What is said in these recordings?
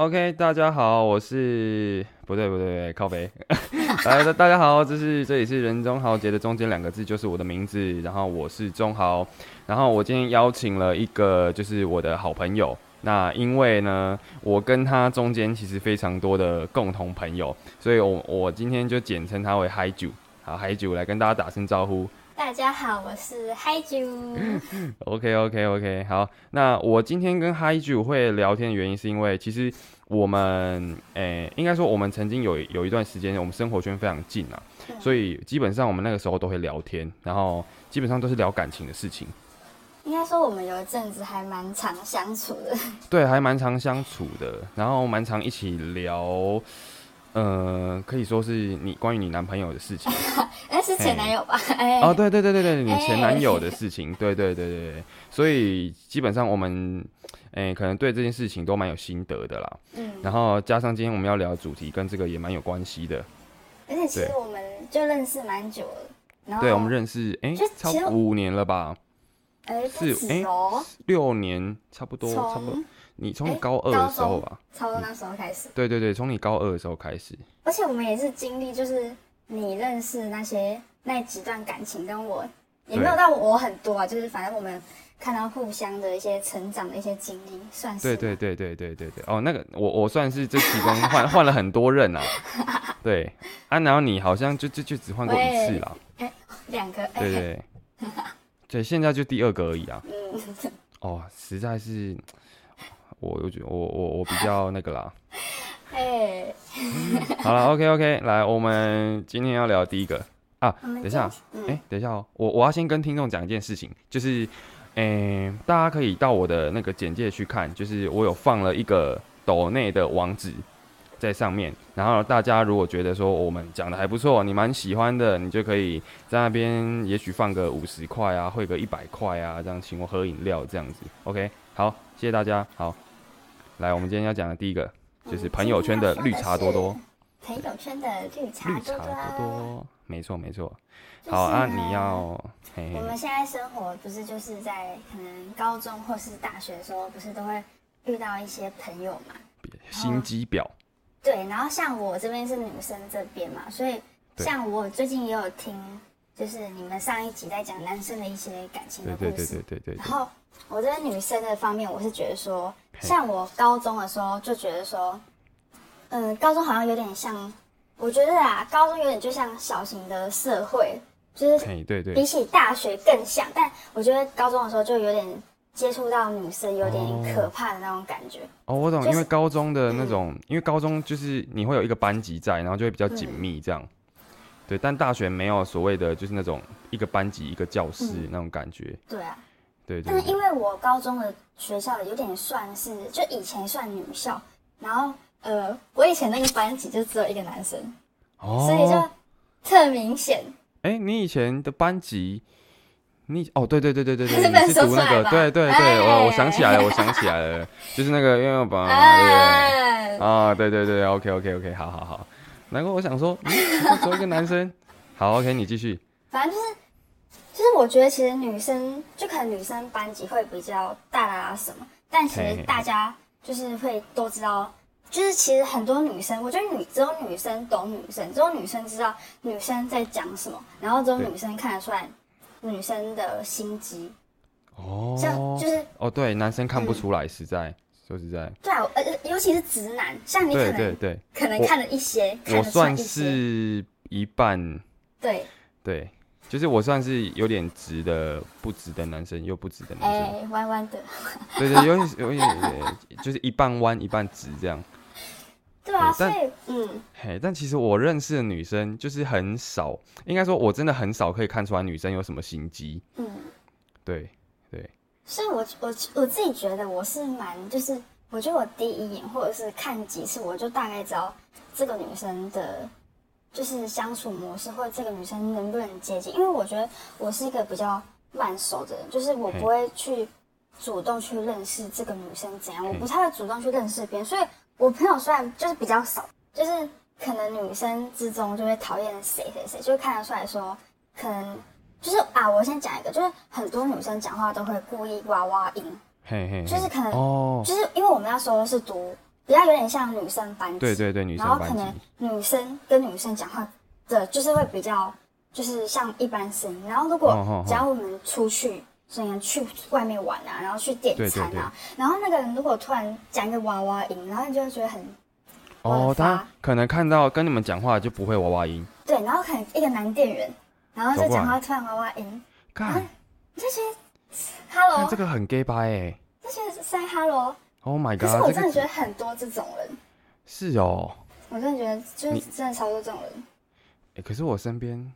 ，OK，大家好，我是不对不对，靠北。来，大家好，这是这里是人中豪杰的中间两个字就是我的名字，然后我是中豪，然后我今天邀请了一个就是我的好朋友，那因为呢，我跟他中间其实非常多的共同朋友，所以我我今天就简称他为嗨九，好，嗨九来跟大家打声招呼。大家好，我是嗨九。OK OK OK，好，那我今天跟嗨九会聊天的原因是因为其实我们诶、应该说我们曾经有有一段时间我们生活圈非常近啊，所以基本上我们那个时候都会聊天，然后基本上都是聊感情的事情，应该说我们有一阵子还蛮常相处的。对，还蛮常相处的，然后蛮常一起聊，呃，可以说是你关于你男朋友的事情。那，是前男友吧？哎，哦，对对对对对，你哎前男友的事情，对对对对对，所以基本上我们，哎、可能对这件事情都蛮有心得的啦。嗯，然后加上今天我们要聊的主题跟这个也蛮有关系的。而且其实对我们就认识蛮久了。然后对，我们认识，诶、就超其实五年了吧？哎不是哎六年，差不多，差不多从。你从你哎高二的时候吧？差不多那时候开始。对对对，从你高二的时候开始。而且我们也是经历，就是你认识那些那几段感情，跟我也没有到我很多啊，就是反正我们看到互相的一些成长的一些经历，算是对对对对对对对，哦，那个我我算是这其中换换了很多任啊。对啊，然后你好像就就就只换过一次啦。两个哎，对对对，对，现在就第二个而已啊。嗯，哦，实在是，我我觉我我我比较那个啦。哎，好了，OK OK，来，我们今天要聊第一个啊，等一下，哎、等一下哦，我我要先跟听众讲一件事情，就是，哎、大家可以到我的那个简介去看，就是我有放了一个抖内的网址在上面，然后大家如果觉得说我们讲的还不错，你蛮喜欢的，你就可以在那边也许放个五十块啊，汇个一百块啊，这样请我喝饮料这样子，OK，好，谢谢大家，好，来，我们今天要讲的第一个就是朋友圈的绿茶多多。朋友圈的绿茶绿茶多多啊多多，没错没错。好啊，你要我们现在生活不是就是在可能高中或是大学的时候，不是都会遇到一些朋友嘛？心机婊，对，然后像我这边是女生这边嘛，所以像我最近也有听，就是你们上一集在讲男生的一些感情对对的故事。对对对对然后我这边女生的方面，我是觉得说，嘿像我高中的时候就觉得说，嗯，高中好像有点像，我觉得啊，高中有点就像小型的社会，就是嘿对对比起大学更像，但我觉得高中的时候就有点接触到女生，有点可怕的那种感觉。哦，我懂，就是因为高中的那种，因为高中就是你会有一个班级在，然后就会比较紧密这样。对，但大学没有所谓的就是那种一个班级一个教室嗯那种感觉。对啊，对对对但是因为我高中的学校有点算是，就以前算女校，然后呃，我以前那个班级就只有一个男生，所以就哦，特明显。哎，你以前的班级，你哦，对对对对对是对，你是读那个，对对对，我我想起来了，我想起来了，就是那个因为我把对不对？哎，啊，对对对，OK OK OK，好好好。难怪我想说，嗯，只有一个男生。好，OK，你继续。反正就是，就是我觉得其实女生就可能女生班级会比较大啦啦什么，但其实大家就是会都知道，就是其实很多女生，我觉得女只有女生懂女生，只有女生知道女生在讲什么，然后只有女生看得出来女生的心机，哦，像就是哦，对，男生看不出来，实在说实在，对啊，呃，尤其是直男，像你可能对对对，可能看了一些，看我算是一半，对，对，就是我算是有点直的，不直的男生，又不直的男生，哎，弯弯的，对对，有点有点，呃就是一半弯一半直这样。对啊，所以嗯。嘿，但其实我认识的女生就是很少，应该说我真的很少可以看出来女生有什么心机。嗯，对对，所以我我我自己觉得我是蛮，就是我觉得我第一眼或者是看几次，我就大概知道这个女生的，就是相处模式或者这个女生能不能接近。因为我觉得我是一个比较慢熟的人，就是我不会去主动去认识这个女生怎样，我不太会主动去认识别人，所以我朋友虽然就是比较少，就是可能女生之中就会讨厌谁谁谁，就会看得出来说，可能就是啊，我先讲一个，就是很多女生讲话都会故意哇哇音，嘿嘿，嘿就是可能哦，就是因为我们那时候是读比较有点像女生班级，对对对，女生班然后可能，女生跟女生讲话的，就是会比较就是像一般声音。然后如果哦哦哦。假如我们出去，可能去外面玩啊，然后去点餐啊，对。然后那个人如果突然讲一个娃娃音，然后你就会觉得很哦，他可能看到跟你们讲话就不会娃娃音，对，然后可能一个男店员，然后就讲话突然娃娃音，看，你就觉得看 hello，这个很 gay 吧哎。就觉得是在 hello。，Oh my god，可是我真的觉得很多这种人，是哦，我真的觉得就是真的超多这种人，哎，可是我身边，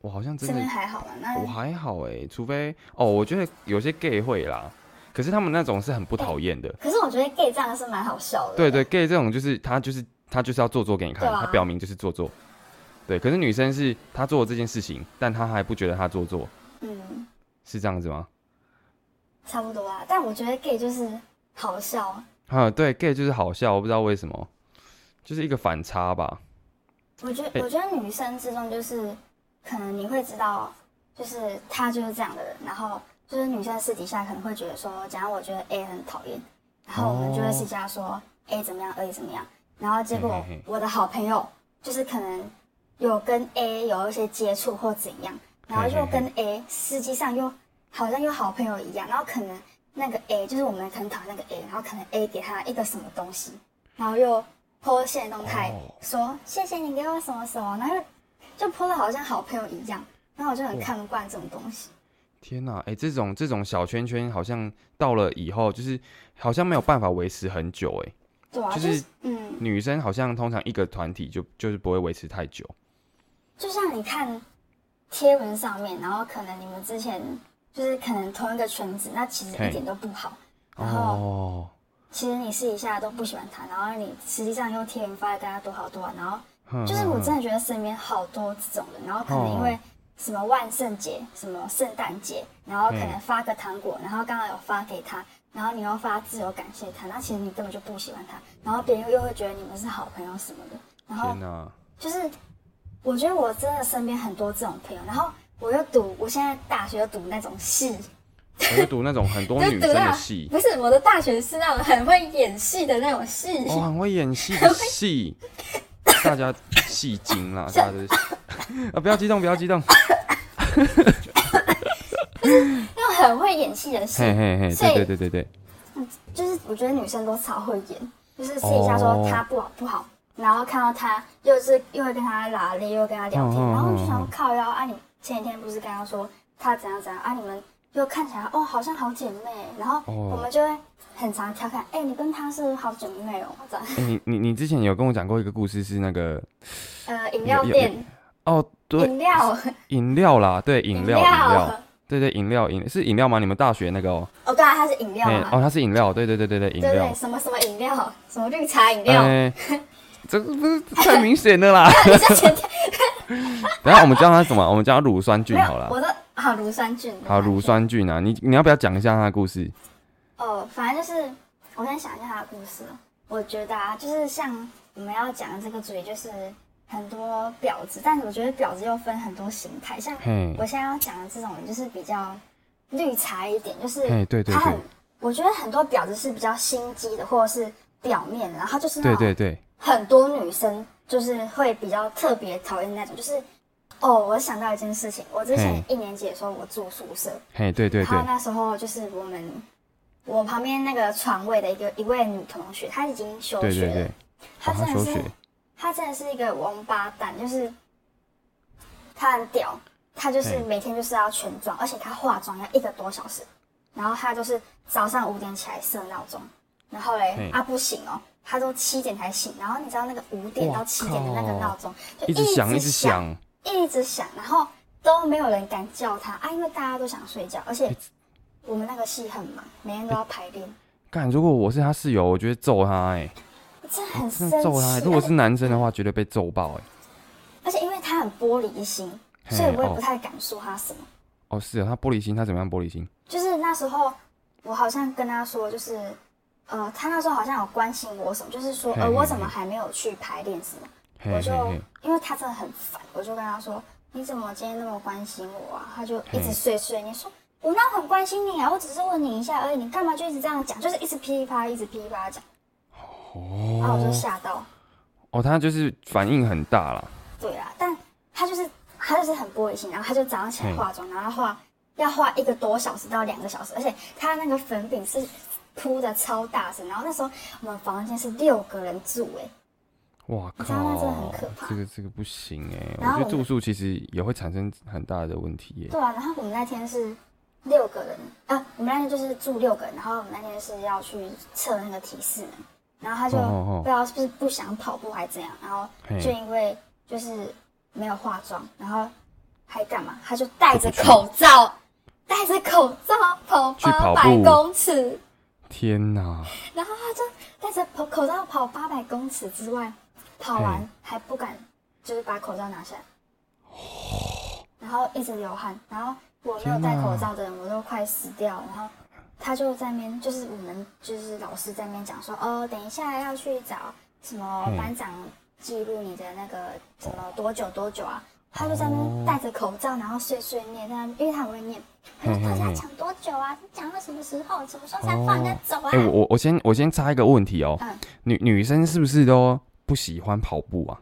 我好像真身的边还好嘛？那我还好哎，除非哦，我觉得有些 gay 会啦，可是他们那种是很不讨厌的。可是我觉得 gay 这样是蛮好笑的。对对，gay 这种就是他就是他就是要做作给你看，啊他表明就是做作。对，可是女生是她做了这件事情，但她还不觉得她做作，嗯，是这样子吗？差不多啊。但我觉得 gay 就是好笑，啊，对，gay 就是好笑，我不知道为什么，就是一个反差吧。我觉得、哎我觉得女生之中就是可能你会知道，就是他就是这样的人，然后就是女生私底下可能会觉得说，假如我觉得 A 很讨厌，然后我们就会私底下说 A 怎么样，A 怎么样，然后结果我的好朋友就是可能有跟 A 有一些接触或怎样，然后又跟 A 实际上又好像又好朋友一样，然后可能那个 A 就是我们很讨厌那个 A，然后可能 A 给他一个什么东西，然后又 po 现动态、哦说谢谢你给我什么什么，然后就 po 的好像好朋友一样，然后我就很看不惯这种东西。天哪，哎、这种这种小圈圈好像到了以后，就是好像没有办法维持很久，哎，对啊，就就是是嗯，女生好像通常一个团体就就是不会维持太久。就像你看贴文上面，然后可能你们之前就是可能同一个圈子，那其实一点都不好。然后哦，其实你私底下都不喜欢他，然后你实际上用贴文发给大家多好多好，然后就是我真的觉得身边好多这种人，然后可能因为什么万圣节、什么圣诞节，然后可能发个糖果，然后刚好有发给他，然后你又发自由感谢他，那其实你根本就不喜欢他，然后别人又会觉得你们是好朋友什么的，然后就是我觉得我真的身边很多这种朋友，然后我又读，我现在大学又读那种戏，我就读那种很多 女生的戏，不是我的大学是那种很会演戏的那种戏，哦，很会演戏的戏，大家戏精啦，大家啊，不要激动，不要激动，那种很会演戏的戏，嘿嘿嘿，对对对对对，就是我觉得女生都超会演，就是私底下说他不好不好，然后看到他又是又会跟他拉力，又会跟他聊天，然后我就想靠腰啊，你前几天不是跟他说她怎样怎样啊，你们又看起来哦好像好姐妹，然后哦。我们就会很常调侃，哎、你跟她是好姐妹哦，这样，哎、你你你之前有跟我讲过一个故事，是那个 呃，饮料店，哦，对，饮料，饮料啦，对，饮料饮料，对对饮料饮是饮料吗？你们大学那个哦，哦，对啊，它是饮料哦，它是饮料，对对对对对，饮料。对对，，什么什么饮料，什么绿茶饮料，哎、这个不是太明显的啦。你是前天 等下我们叫它什么？我们叫它乳酸菌好了。我的好乳酸菌，好，乳酸菌啊，你你要不要讲一下它的故事？哦，反正就是我先想一下他的故事。我觉得啊，就是像我们要讲的这个主题，就是很多婊子，但是我觉得婊子又分很多形态。像嘿我现在要讲的这种，就是比较绿茶一点，就是嘿对对他很对，我觉得很多婊子是比较心机的，或者是表面的，然后就是那种对对对，很多女生就是会比较特别讨厌那种，就是哦，我想到一件事情，我之前一年级的时候我住宿舍，嘿对对对。然后，那时候就是我们我旁边那个床位的一个一位女同学，她已经休学了，对。对对，哦，他她真的是她真的是一个王八蛋，就是她很屌，她就是每天就是要全妆，而且她化妆要一个多小时，然后她就是早上五点起来设闹钟，然后嘞嘿。啊不行哦。她都七点才醒，然后你知道那个五点到七点的那个靠闹钟，就一直响一直响，一直响，然后都没有人敢叫他啊，因为大家都想睡觉，而且欸我们那个戏很忙，每天都要排练，干，如果我是他室友，我觉得揍他哎、真的很真生揍他欸、如果是男生的话，绝对被揍爆哎、而且因为他很玻璃心，所以我也哦不太敢说他什么。哦，是啊，他玻璃心，他怎么样玻璃心？就是那时候我好像跟他说，就是呃，他那时候好像有关心我什么，就是说呃，我怎么还没有去排练什么？我就因为他真的很烦，我就跟他说：“你怎么今天那么关心我啊？”他就一直嘿碎碎念说：“我哪有很关心你啊？我只是问你一下而已，你干嘛就一直这样讲？就是一直噼里啪啦，一直噼里啪啦讲。”哦然后我就哦吓到。哦，他就是反应很大了。对啊，但他就是他就是很玻璃心，然后他就早上起来化妆，然后化要化一个多小时到两个小时，而且他那个粉饼是铺的超大声，然后那时候我们房间是六个人住、哎，哇你知道那真的很靠可怕，这个这个不行哎、我们我觉得住宿其实也会产生很大的问题耶、对啊，然后我们那天是六个人啊，我们那天就是住六个人，然后我们那天是要去测那个体适能，然后他就不知道是不是不想跑步还是怎样，然后就因为就是没有化妆，然后还干嘛？他就戴着口罩，戴着口罩跑八百公尺，天哪！然后他就戴着口口罩跑八百公尺之外，跑完还不敢就是把口罩拿下来，然后一直流汗，然后我没有戴口罩的人我都快死掉了，然后他就在那边就是我们就是老师在那边讲说哦，等一下要去找什么班长记录你的那个什么多久多久啊。他就在那边戴着口罩，然后碎碎念，在那边因为他很会念，他说大家讲多久啊？讲到什么时候？什么时候才放人家走啊？哎、我我我先我先插一个问题哦、嗯女女生是不是都不喜欢跑步啊？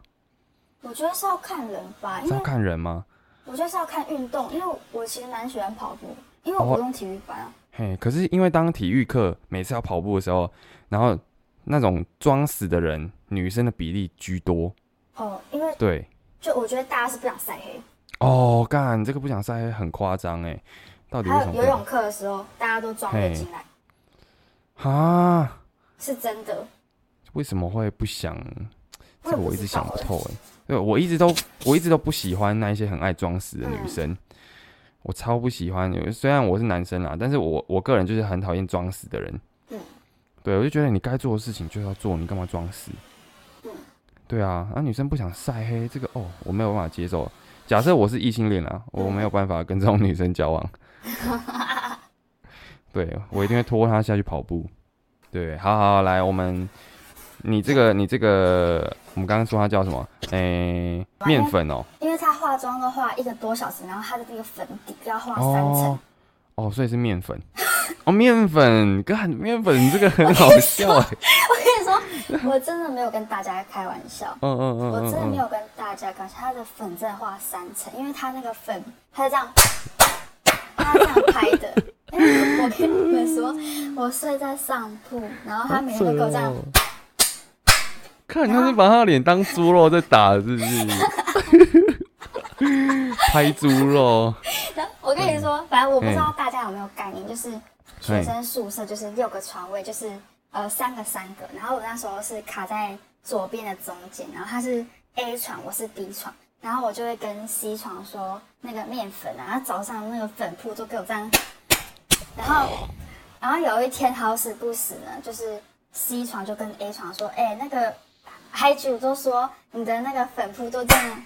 我觉得是要看人吧，因是要为看人吗？我觉得是要看运动，因为我其实蛮喜欢跑步，因为我哦不用体育班啊。嘿，可是因为当体育课每次要跑步的时候，然后那种装死的人，女生的比例居多。哦，因为对，就我觉得大家是不想晒黑，哦，干这个不想晒黑很夸张哎，到底为什么？还有游泳课的时候，大家都装备进来，啊？是真的。为什么会不想？这个我一直想不透哎。对，我一直都我一直都不喜欢那一些很爱装死的女嗯生，我超不喜欢。虽然我是男生啦，但是我我个人就是很讨厌装死的人。嗯对，我就觉得你该做的事情就要做，你干嘛装死？嗯对啊，啊，女生不想晒黑，这个哦，我没有办法接受。假设我是异性恋啊，我嗯没有办法跟这种女生交往。对我一定会拖她下去跑步。对，好好好来，我们你这个你这个，我们刚刚说它叫什么？诶、面粉哦、因为她化妆的话一个多小时，然后她的那个粉底要化三层哦。哦，所以是面粉。哦，面粉，干面粉这个很好笑哎。我跟你说，我真的没有跟大家开玩笑。嗯嗯嗯我真的。没有跟大家开玩笑，他的粉真的画三层，因为他那个粉，他是这样，他是这样拍的。我跟你们说，我睡在上铺，然后他每天都给我这样，看他是把他的脸当猪肉在打，是不是？拍猪肉。然 后我跟你说，反正我不知道嗯大家有没有概念，就是学生宿舍就是六个床位，就是呃三个三个，然后我那时候是卡在左边的中间，然后他是 A 床，我是 B 床，然后我就会跟 C 床说那个面粉啊，他早上那个粉扑都给我这样，然后然后有一天好死不死呢，就是 C 床就跟 A 床说，哎、那个海主都说你的那个粉扑都这样，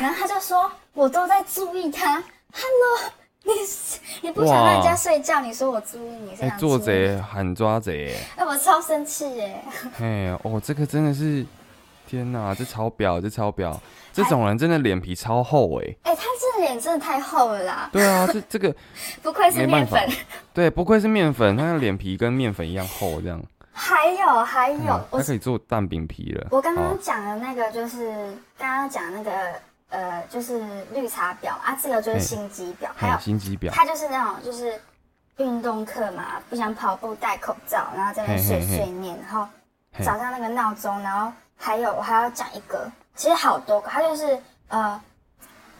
然后他就说我都在注意他，Hello。你你不想让人家睡觉，你说我注意你是哎、想做贼喊抓贼。哎，我超生气耶！哎，哦，这个真的是，天哪，这超表，这超表，这种人真的脸皮超厚哎。哎，他这脸真的太厚了啦，对啊，这这个 不愧是面粉。对，不愧是面粉，他的脸皮跟面粉一样厚，这样。还有还有嗯，我它可以做蛋饼皮了。我刚刚哦讲的那个就是刚刚讲那个呃，就是绿茶婊啊，这个就是心机婊，还有心机婊。他就是那种就是运动课嘛，不想跑步戴口罩，然后在那边碎碎念，然后早上那个闹钟，然后还有我还要讲一个，其实好多个，他就是呃，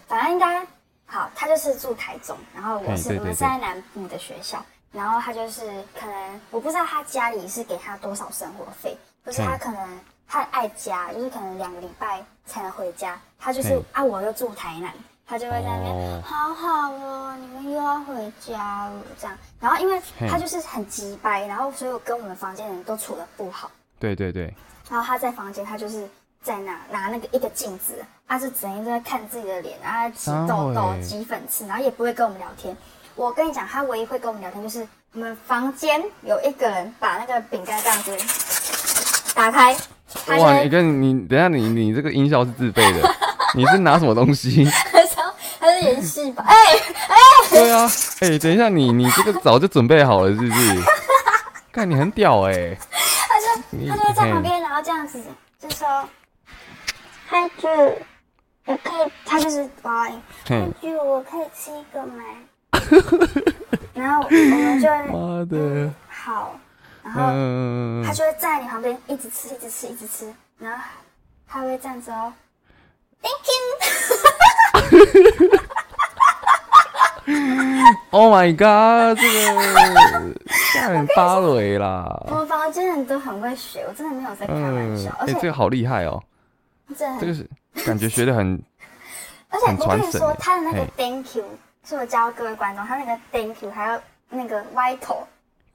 反正应该好，他就是住台中，然后我是我们是在南部的学校，然后他就是可能我不知道他家里是给他多少生活费，就是他可能他很爱家，就是可能两个礼拜才能回家，他就是啊，我又住台南，他就会在那边。哦，好好哦，你们又要回家了，这样。然后因为他就是很急掰，然后所以我跟我们房间的人都处的不好。对对对，然后他在房间，他就是在那拿那个一个镜子，他是整天都在看自己的脸，然后挤痘痘挤粉刺，然后也不会跟我们聊天。我跟你讲，他唯一会跟我们聊天就是我们房间有一个人把那个饼干这样子打开，他哇，你跟你等下你你这个音效是自备的，你是拿什么东西？他是演戏吧？哎、对啊，哎、等一下你你这个早就准备好了是不是？看你很屌哎、你他就会在旁嘿边，然后这样子就说，嗨剧，我可以，他就是娃娃音，嗨嘿，剧，我可以吃一个吗？然后我们就会妈的，好，然后嗯他，就会在你旁边一直吃，一直吃，一直吃，然后他会这样子哦，Thank you。Oh my god，这个吓人芭蕾啦。我，们房间人都很会学，我真的没有在开玩嗯笑，，而哎，这且个好厉害哦，这个是感觉学的很，而且我跟你说他的那个嘿。Thank you 是我教各位观众，他那个 Thank you 还有那个歪头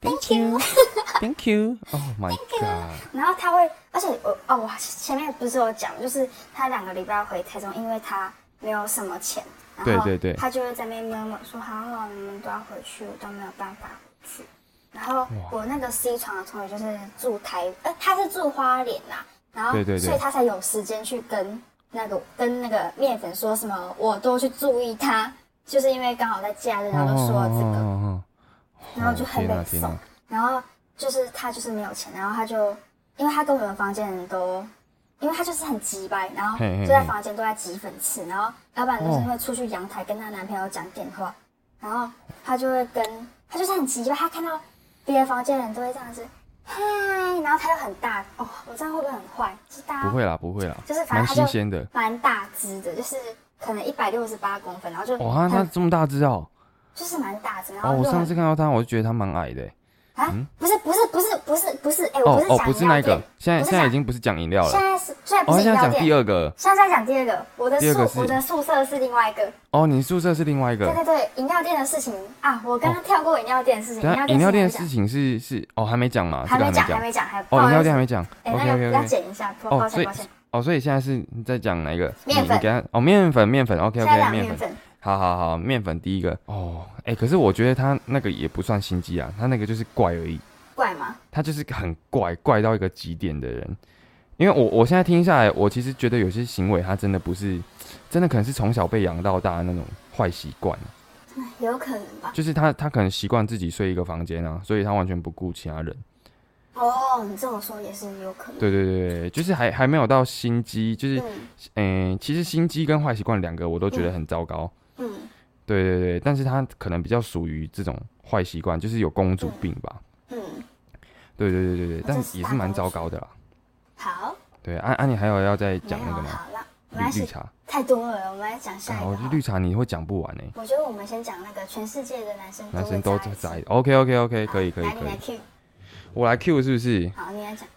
Thank you，Thank you，Oh my god，然后他会，而且我哦，我前面不是有讲，就是他两个礼拜要回台中，因为他没有什么钱，然后对对对。他就会在那边默默说，好好，你们都要回去，我都没有办法回去。然后我那个 C 床的同学就是住台，呃，他是住花莲呐，然后对对对。所以他才有时间去跟那个跟那个面粉说什么，我都去注意他，就是因为刚好在假日，然后就说了这个。哦然后就很天哪北宋天哪，然后就是他就是没有钱，然后他就因为他跟我们房间人都，因为他就是很急掰，然后就在房间都在挤粉刺，然后要不然就是会出去阳台跟她男朋友讲电话，然后他就会跟他就是很急掰，他看到别的房间人都会这样子，嗨，然后他又很大哦，我这样会不会很坏？是大不会啦不会啦，就是反蛮正他就新鲜的，蛮大只的，就是可能一百六十八公分，然后就哇，他他这么大只哦，就是蛮大只，然哦，我上次看到他，我就觉得他蛮矮的。欸，啊，不是不是不是不是不是，哎、我不是哦哦，讲不是那个现在现在已经不是讲饮料了。现，在是现在不哦，是饮料店，现在讲第二个，现在在讲第二个，我的宿我的宿舍是另外一个，哦，你宿舍是另外一个，对对对，饮料店的事情。啊，我刚刚跳过饮料店的事情，饮料店的事事情是是哦还没讲嘛，这个还没讲，还，没讲，还哦，饮料店店还没讲。哎，，OK 那 OK 个要剪一下，抱歉抱歉，哦，所以现在是你在讲哪一个？面粉。你你给他哦，面粉面粉，OK OK，面粉，好好好，面粉第一个哦，哎，可是我觉得他那个也不算心机啊，他那个就是怪而已，怪吗？他就是很怪，怪到一个极点的人。因为我我现在听下来，我其实觉得有些行为他真的不是，真的可能是从小被养到大的那种坏习惯，哎有可能吧。就是他他可能习惯自己睡一个房间啊，所以他完全不顾其他人。哦，你这么说也是有可能。对对对对，就是还还没有到心机，就是嗯嗯、其实心机跟坏习惯两个我都觉得很糟糕。嗯对对对，但是他可能比较属于这种坏习惯，就是有公主病吧。嗯，对对对对对，但也是蛮糟糕的啦。好，对，安、安、你还有要再没讲那个吗？有好了，绿绿茶，太多了，我们来讲下啊，一个好了。我觉得绿茶你会讲不完呢、我觉得我们先讲那个全世界的男生男生都会在。OK OK OK，可以可以可以，Q，我来 Q 是不是？好，你来讲。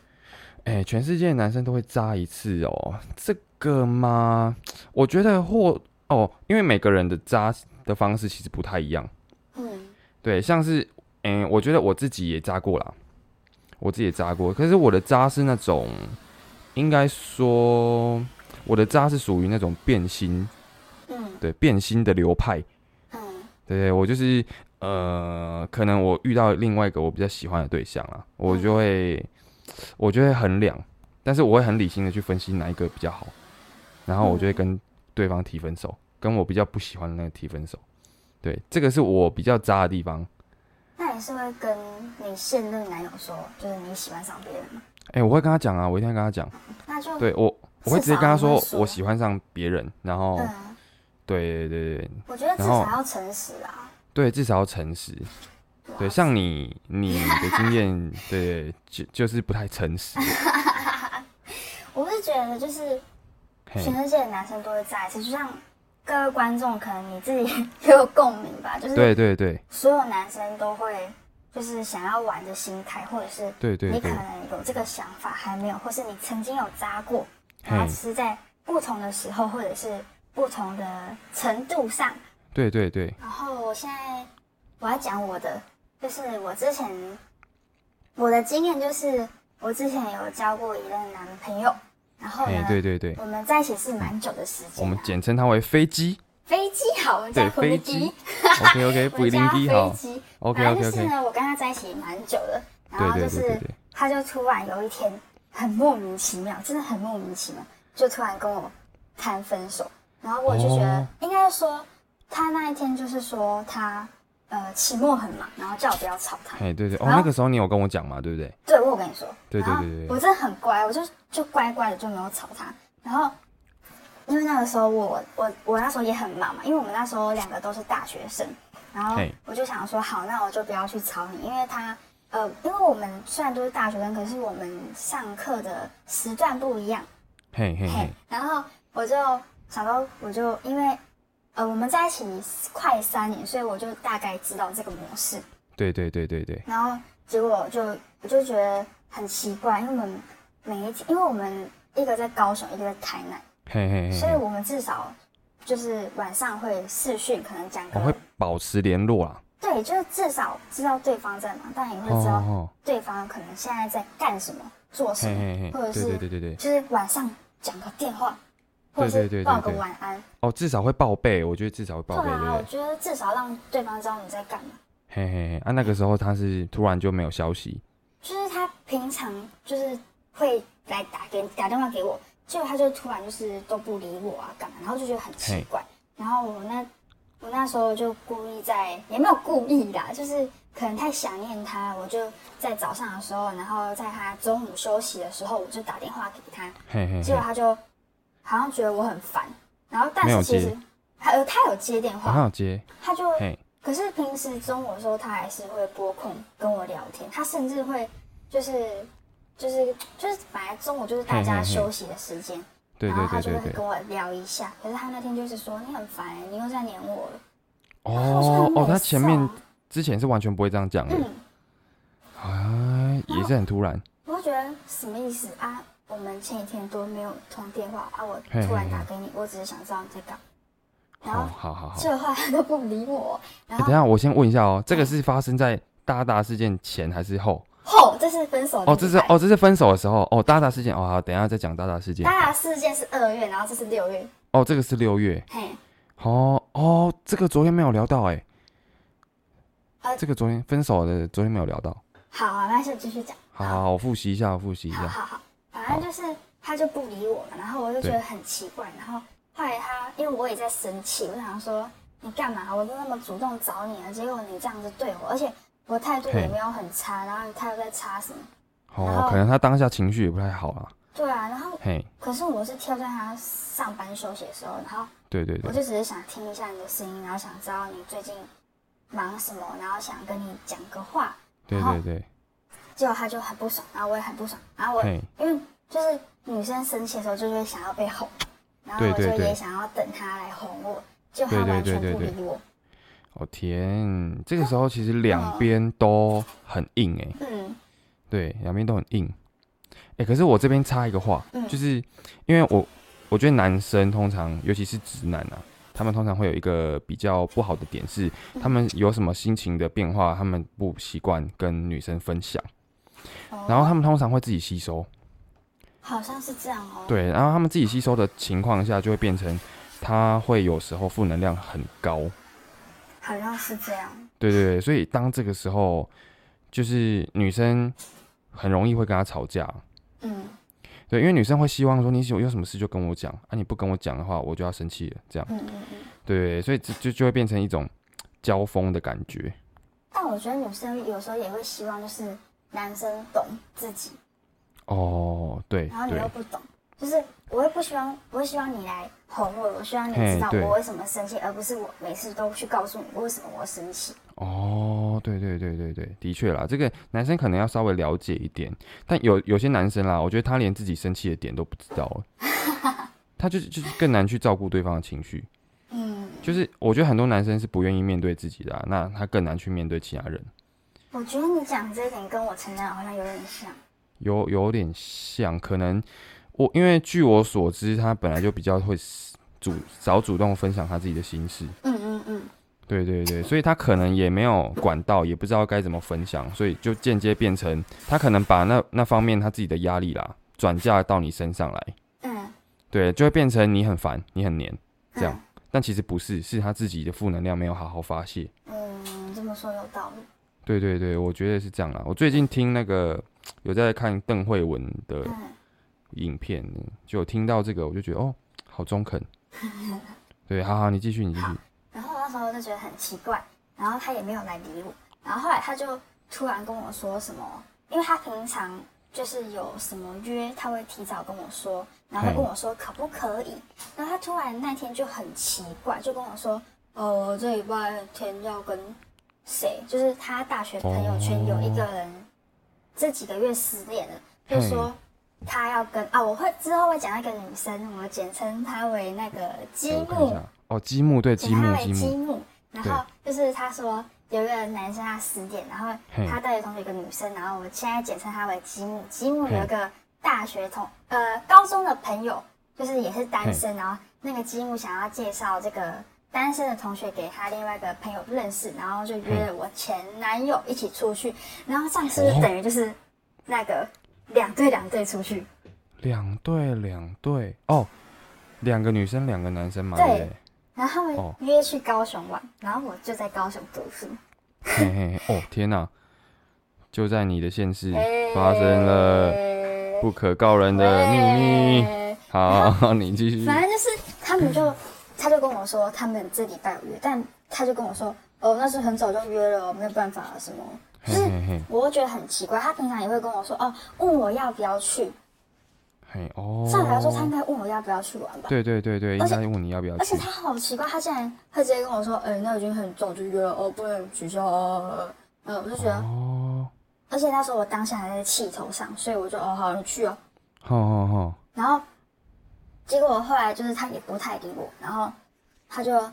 哎、全世界的男生都会扎一次哦，这个吗？我觉得或哦，因为每个人的扎的方式其实不太一样。嗯。对，像是，嗯、我觉得我自己也扎过啦，我自己也扎过，可是我的扎是那种，应该说我的扎是属于那种变心，嗯。对，变心的流派。嗯。对对，我就是呃，可能我遇到另外一个我比较喜欢的对象啦，我就会我就会衡量，但是我会很理性的去分析哪一个比较好，然后我就会跟对方提分手，跟我比较不喜欢的那个提分手。对，这个是我比较渣的地方。那你是会跟你现任男友说，就是你喜欢上别人吗？哎、我会跟他讲啊，我一定会跟他讲。那就对我，我会直接跟他说我喜欢上别人，然后嗯，对对对对我觉得至少要诚实啊。对，至少要诚实。对，像你你的经验，对，就就是不太诚实。我是觉得就是，全世界的男生都会在一起，就像各位观众可能你自己 也有共鸣吧，就是对对对。所有男生都会就是想要玩的心态，或者是对对对，你可能有这个想法还没有，或是你曾经有扎过，然后是在不同的时候或者是不同的程度上。对对对，然后我现在我要讲我的，就是我之前我的经验就是我之前有交过一任男朋友，然后哎呢，对对对，我们在一起是蛮久的时间。啊、我们简称它为飞机。飞机？好，我们叫对飞飞机。OK OK，不一定机好。飞机。OK 反 OK 正就是 OK，呢，我跟他在一起蛮久的，然对后就是他就突然有一天很莫名其妙，真的很莫名其妙，就突然跟我谈分手，然后我就觉得、哦。应该说他那一天就是说他呃期末很忙，然后叫我不要吵他。哎，对对，哦，那个时候你有跟我讲嘛，对不对？跟你说。对对对对对我真的很乖，我就就乖乖的就没有吵他。然后因为那个时候我我我那时候也很忙嘛，因为我们那时候两个都是大学生，然后我就想说好，那我就不要去吵你，因为他呃，因为我们虽然都是大学生，可是我们上课的时段不一样，嘿嘿嘿嘿，，然后我就想到，我就因为呃我们在一起快三年，所以我就大概知道这个模式。对对对对对，然后结果就我就觉得很奇怪，因为我们每一天，因为我们一个在高雄，一个在台南，嘿嘿所以我们至少就是晚上会视讯，可能讲个我会保持联络啦。对，就是至少知道对方在哪，但也会知道哦，对方可能现在在干什么、做什么，嘿嘿嘿，或者是对对对对，就是晚上讲个电话，或者对对对对是报个对晚安。哦，至少会报备，我觉得至少会报备，对对啊，我不对？觉得至少让对方知道你在干嘛。嘿嘿嘿，啊，那个时候他是突然就没有消息，就是他平常就是会来打给打电话给我，结果他就突然就是都不理我啊，干嘛？然后就觉得很奇怪。然后我那我那时候就故意在，也没有故意啦，就是可能太想念他，我就在早上的时候，然后在他中午休息的时候，我就打电话给他，嘿嘿嘿，结果他就好像觉得我很烦，然后但是其实他呃他有接电话，他，有接，他就嘿，可是平时中午的时候，他还是会拨空跟我聊天，他甚至会就是就是就是本来中午就是大家休息的时间，对然后他对对对对，就会跟我聊一下。可是他那天就是说你很烦、你又在黏我了。哦哦，他前面嗯之前是完全不会这样讲的，嗯，哎，也是很突然，我就觉得什么意思啊？我们前几天都没有通电话啊，我突然打给你，我只是想知道你在干嘛。然好后好好好。这话他都不理我，然后欸等一下，我先问一下哦，这个是发生在大大事件前还是后？后这是分手的哦，这是哦，这是分手的时候哦，大大事件哦，好，等一下再讲大大事件。大大事件是二月，然后这是六月，哦，这个是六月。嘿，哦哦，这个昨天没有聊到哎、呃这个昨天分手的昨天没有聊到。好啊，那就继续讲。好好好，我复习一下，我复习一下。好好好，反正就是他就不理我嘛，然后我就觉得很奇怪，然后后来他因为我也在生气，我想说你干嘛？我都那么主动找你了，结果你这样子对我，而且我态度也没有很差，然后你态度在差什么？哦，可能他当下情绪也不太好啦。对啊，然后嘿，可是我是挑在他上班休息的时候，然后对对对，我就只是想听一下你的声音，然后想知道你最近忙什么，然后想跟你讲个话，对对对，结果他就很不爽，然后我也很不爽，然后我，因为就是女生生气的时候，就会想要被哄，然后我就对对对也想要等他来哄我，就他完全对对不理我。哦天，这个时候其实两边都很硬哎、嗯对，两边都很硬。哎、可是我这边插一个话，嗯，就是因为我我觉得男生通常，尤其是直男啊，他们通常会有一个比较不好的点是，他们有什么心情的变化，他们不习惯跟女生分享，哦然后他们通常会自己吸收，好像是这样哦。，对，然后他们自己吸收的情况下，就会变成他会有时候负能量很高，好像是这样。对对对，所以当这个时候，就是女生很容易会跟他吵架，嗯对，因为女生会希望说你有有什么事就跟我讲啊，你不跟我讲的话，我就要生气了，这样。嗯嗯嗯。对，所以这就就会变成一种交锋的感觉。但我觉得女生有时候也会希望，就是男生懂自己，哦，对然后你又不懂，就是我会不希望，我会希望你来哄我，我希望你知道我为什么生气，而不是我每次都去告诉你为什么我生气。哦，对对对对对，的确啦，这个男生可能要稍微了解一点，但有有些男生啦，我觉得他连自己生气的点都不知道了，他就是就是更难去照顾对方的情绪。嗯，就是我觉得很多男生是不愿意面对自己的、啊，那他更难去面对其他人，我觉得你讲这一点跟我成长好像有点像。有有点像，可能我因为据我所知，他本来就比较会主早主动分享他自己的心事，嗯嗯嗯，对对对，所以他可能也没有管道，也不知道该怎么分享，所以就间接变成他可能把那那方面他自己的压力啦转嫁到你身上来，嗯，对，就会变成你很烦，你很黏，这样嗯。但其实不是，是他自己的负能量没有好好发泄。嗯，这么说有道理。对对对，我觉得是这样啦。我最近听那个有在看邓慧文的嗯，影片，就有听到这个，我就觉得哦，好中肯。对，好好，你继续，你继续。然后那时候就觉得很奇怪，然后他也没有来理我。然后后来他就突然跟我说什么，因为他平常就是有什么约，他会提早跟我说，然后会跟我说可不可以。然后他突然那天就很奇怪，就跟我说，呃，我这礼拜天要跟谁，就是他大学朋友圈有一个人这几个月失恋了，就说他要跟啊，我会之后会讲那个女生，我简称她为那个积木。哦，积木对积木积木。然后就是他说有一个男生他失恋，然后他大学同学一个女生，然后我现在简称他为积木。积木有一个大学同呃高中的朋友，就是也是单身，然后那个积木想要介绍这个单身的同学给他另外一个朋友认识，然后就约了我前男友一起出去，然后这样是不是等于就是那个两对两对出去？两对两对哦，两个女生两个男生嘛，对。然后他们约去高雄玩，然后我就在高雄读书。嘿嘿，哦天哪！就在你的县市发生了不可告人的秘密。好，你继续。反正就是他们就，他就跟我说他们这礼拜有约，但他就跟我说，哦，那是很早就约了，没有办法什么。就是我会觉得很奇怪，他平常也会跟我说，哦，问我要不要去。嘿哦，上来说他应该问我要不要去玩吧？对对对对，应该问你要不要去。而且他好奇怪，他竟然会直接跟我说：“哎，那已经很早就约了哦，不能取消。”嗯，我就觉得哦。而且那时候我当下还在气头上，所以我就哦好，你去哦。好好好。然后结果后来就是他也不太理我，然后他就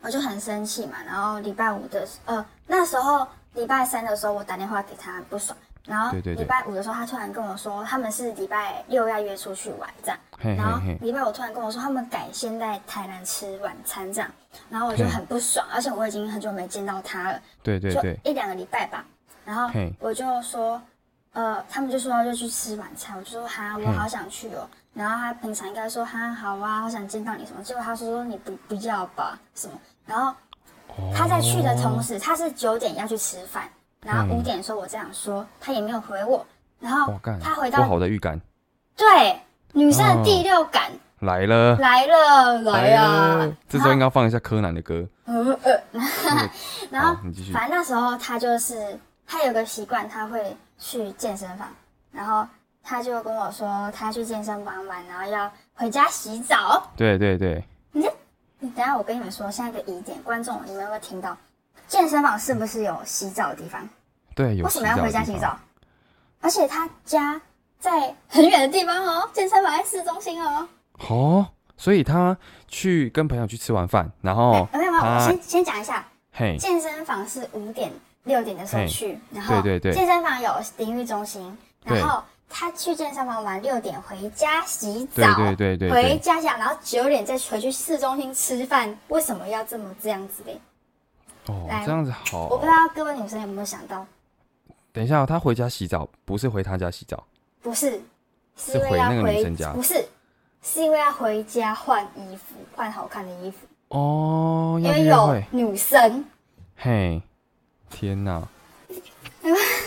我就很生气嘛。然后礼拜五的呃那时候礼拜三的时候我打电话给他不爽。然后礼拜五的时候，他突然跟我说，他们是礼拜六要约出去玩这样。然后礼拜五突然跟我说，他们改先在台南吃晚餐这样。然后我就很不爽，而且我已经很久没见到他了。对对对，一两个礼拜吧。然后我就说，呃，他们就说要去吃晚餐，我就说哈，我好想去哦。然后他平常应该说哈好啊，好想见到你什么，结果他说你不不要吧什么。然后他在去的同时，他是九点要去吃饭。然后五点的时候我这样说，他也没有回我。然后他回到不好的预感，对女生的第六感来了来了来啊！这时候应该放一下柯南的歌。然后反正那时候他就是他有个习惯，他会去健身房。然后他就跟我说，他去健身房玩，然后要回家洗澡。对对对。你你等下我跟你们说，现在个疑点，观众你们有没有听到？健身房是不是有洗澡的地方？对，有。为什么要回家洗澡？而且他家在很远的地方哦，健身房在市中心哦。哦，所以他去跟朋友去吃完饭，然后没有没有，我先先讲一下。嘿，健身房是五点六点的时候去，然后对对对，健身房有淋浴中心，然后他去健身房玩，六点回家洗澡，对对对对，回家洗，然后九点再回去市中心吃饭。为什么要这么这样子嘞？哦，这样子好。我不知道各位女生有没有想到，等一下，他回家洗澡不是回他家洗澡，不是，是回那个女生家，不是，是因为要回家换衣服，换好看的衣服。哦，因为有女生。嘿，天哪！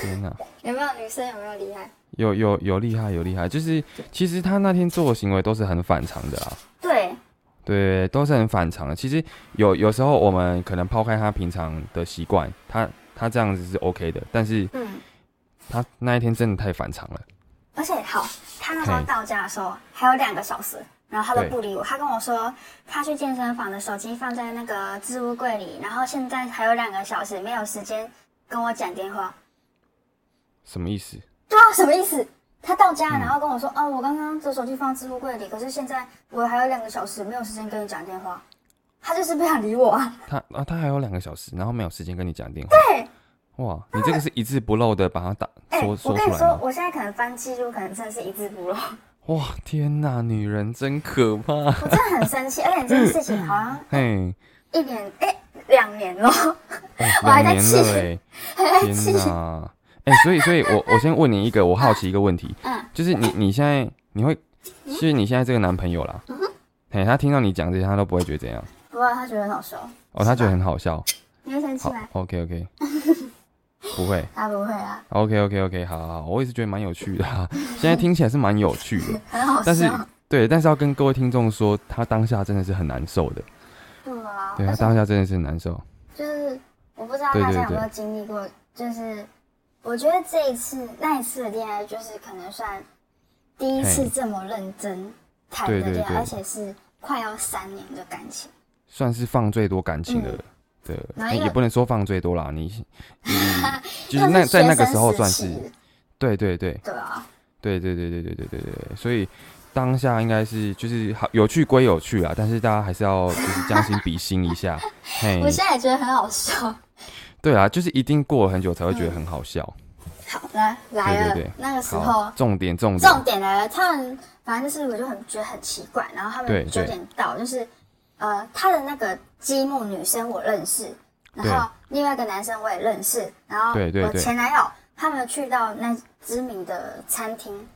天哪！有没有女生？有没有厉害？有有有厉害，有厉害。就是其实他那天做的行为都是很反常的啊。对。对，都是很反常的。其实有有时候我们可能抛开他平常的习惯，他他这样子是 OK 的。但是，嗯，他那一天真的太反常了。而且，好，他那时候到家的时候还有两个小时，然后他都不理我。他跟我说，他去健身房的手机放在那个置物柜里，然后现在还有两个小时没有时间跟我讲电话。什么意思？对啊，什么意思？他到家，然后跟我说：“哦，我刚刚这手机放置物柜里，可是现在我还有两个小时没有时间跟你讲电话。”他就是不想理我啊。他啊，他还有两个小时，然后没有时间跟你讲电话。对。哇，你这个是一字不漏的把他打说说出来。我跟你说，我现在可能翻记录，可能真的是一字不漏。哇，天哪，女人真可怕！我真的很生气，而且这件事情好像 嘿一年哎 两年了，我 还在气，天哪！所以，所以我我先问你一个我好奇一个问题，嗯，就是你你现在你会，是你现在这个男朋友啦，嘿，他听到你讲这些，他都不会觉得怎样？不会，他觉得很好笑。哦，他觉得很好笑。你会生气吗？OK OK，不会，他不会啊。OK OK OK，好好，我也是觉得蛮有趣的，现在听起来是蛮有趣的，很好笑。但是，对，但是要跟各位听众说，他当下真的是很难受的。对啊。对他当下真的是很难受。就是。道大家有没有经历过，就是我觉得这一次那一次的恋爱，就是可能算第一次这么认真谈的恋爱，对对对而且是快要三年的感情。算是放最多感情的嗯的，哎然后因为也不能说放最多啦，你 你就是那在那个时候算是，对对对对啊，对对对对对对对对对，所以当下应该是就是好有趣归有趣啊，但是大家还是要就是将心比心一下，嘿我，现在也觉得很好笑。对啊，就是一定过了很久才会觉得很好笑。好，来来了，对对对那个时候，重点重点，重点来了，他们反正就是我就很觉得很奇怪，然后他对对们九点到，就是呃他的那个积木女生我认识，然后另外一个男生我也认识，然后我前男友他们去到那知名的餐厅，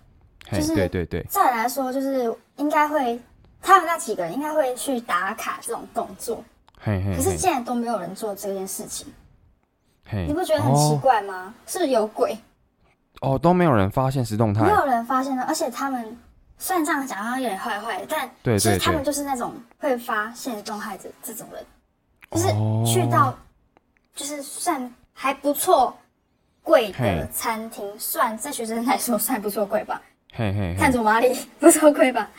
就是对对对，再来说就是应该会他们那几个人应该会去打卡这种动作，可是嘿可是竟然都没有人做这件事情，嘿，你不觉得很奇哦怪吗？是不是有鬼？哦，都没有人发现实动态没，有人发现的，而且他们虽然这样讲好像有点坏坏的，但其实他们就是那种会发现动态的这种人，就是哦去到就是算还不错贵的餐厅，算在学生来说算不错贵吧？嘿嘿嘿，探索马里不错贵吧？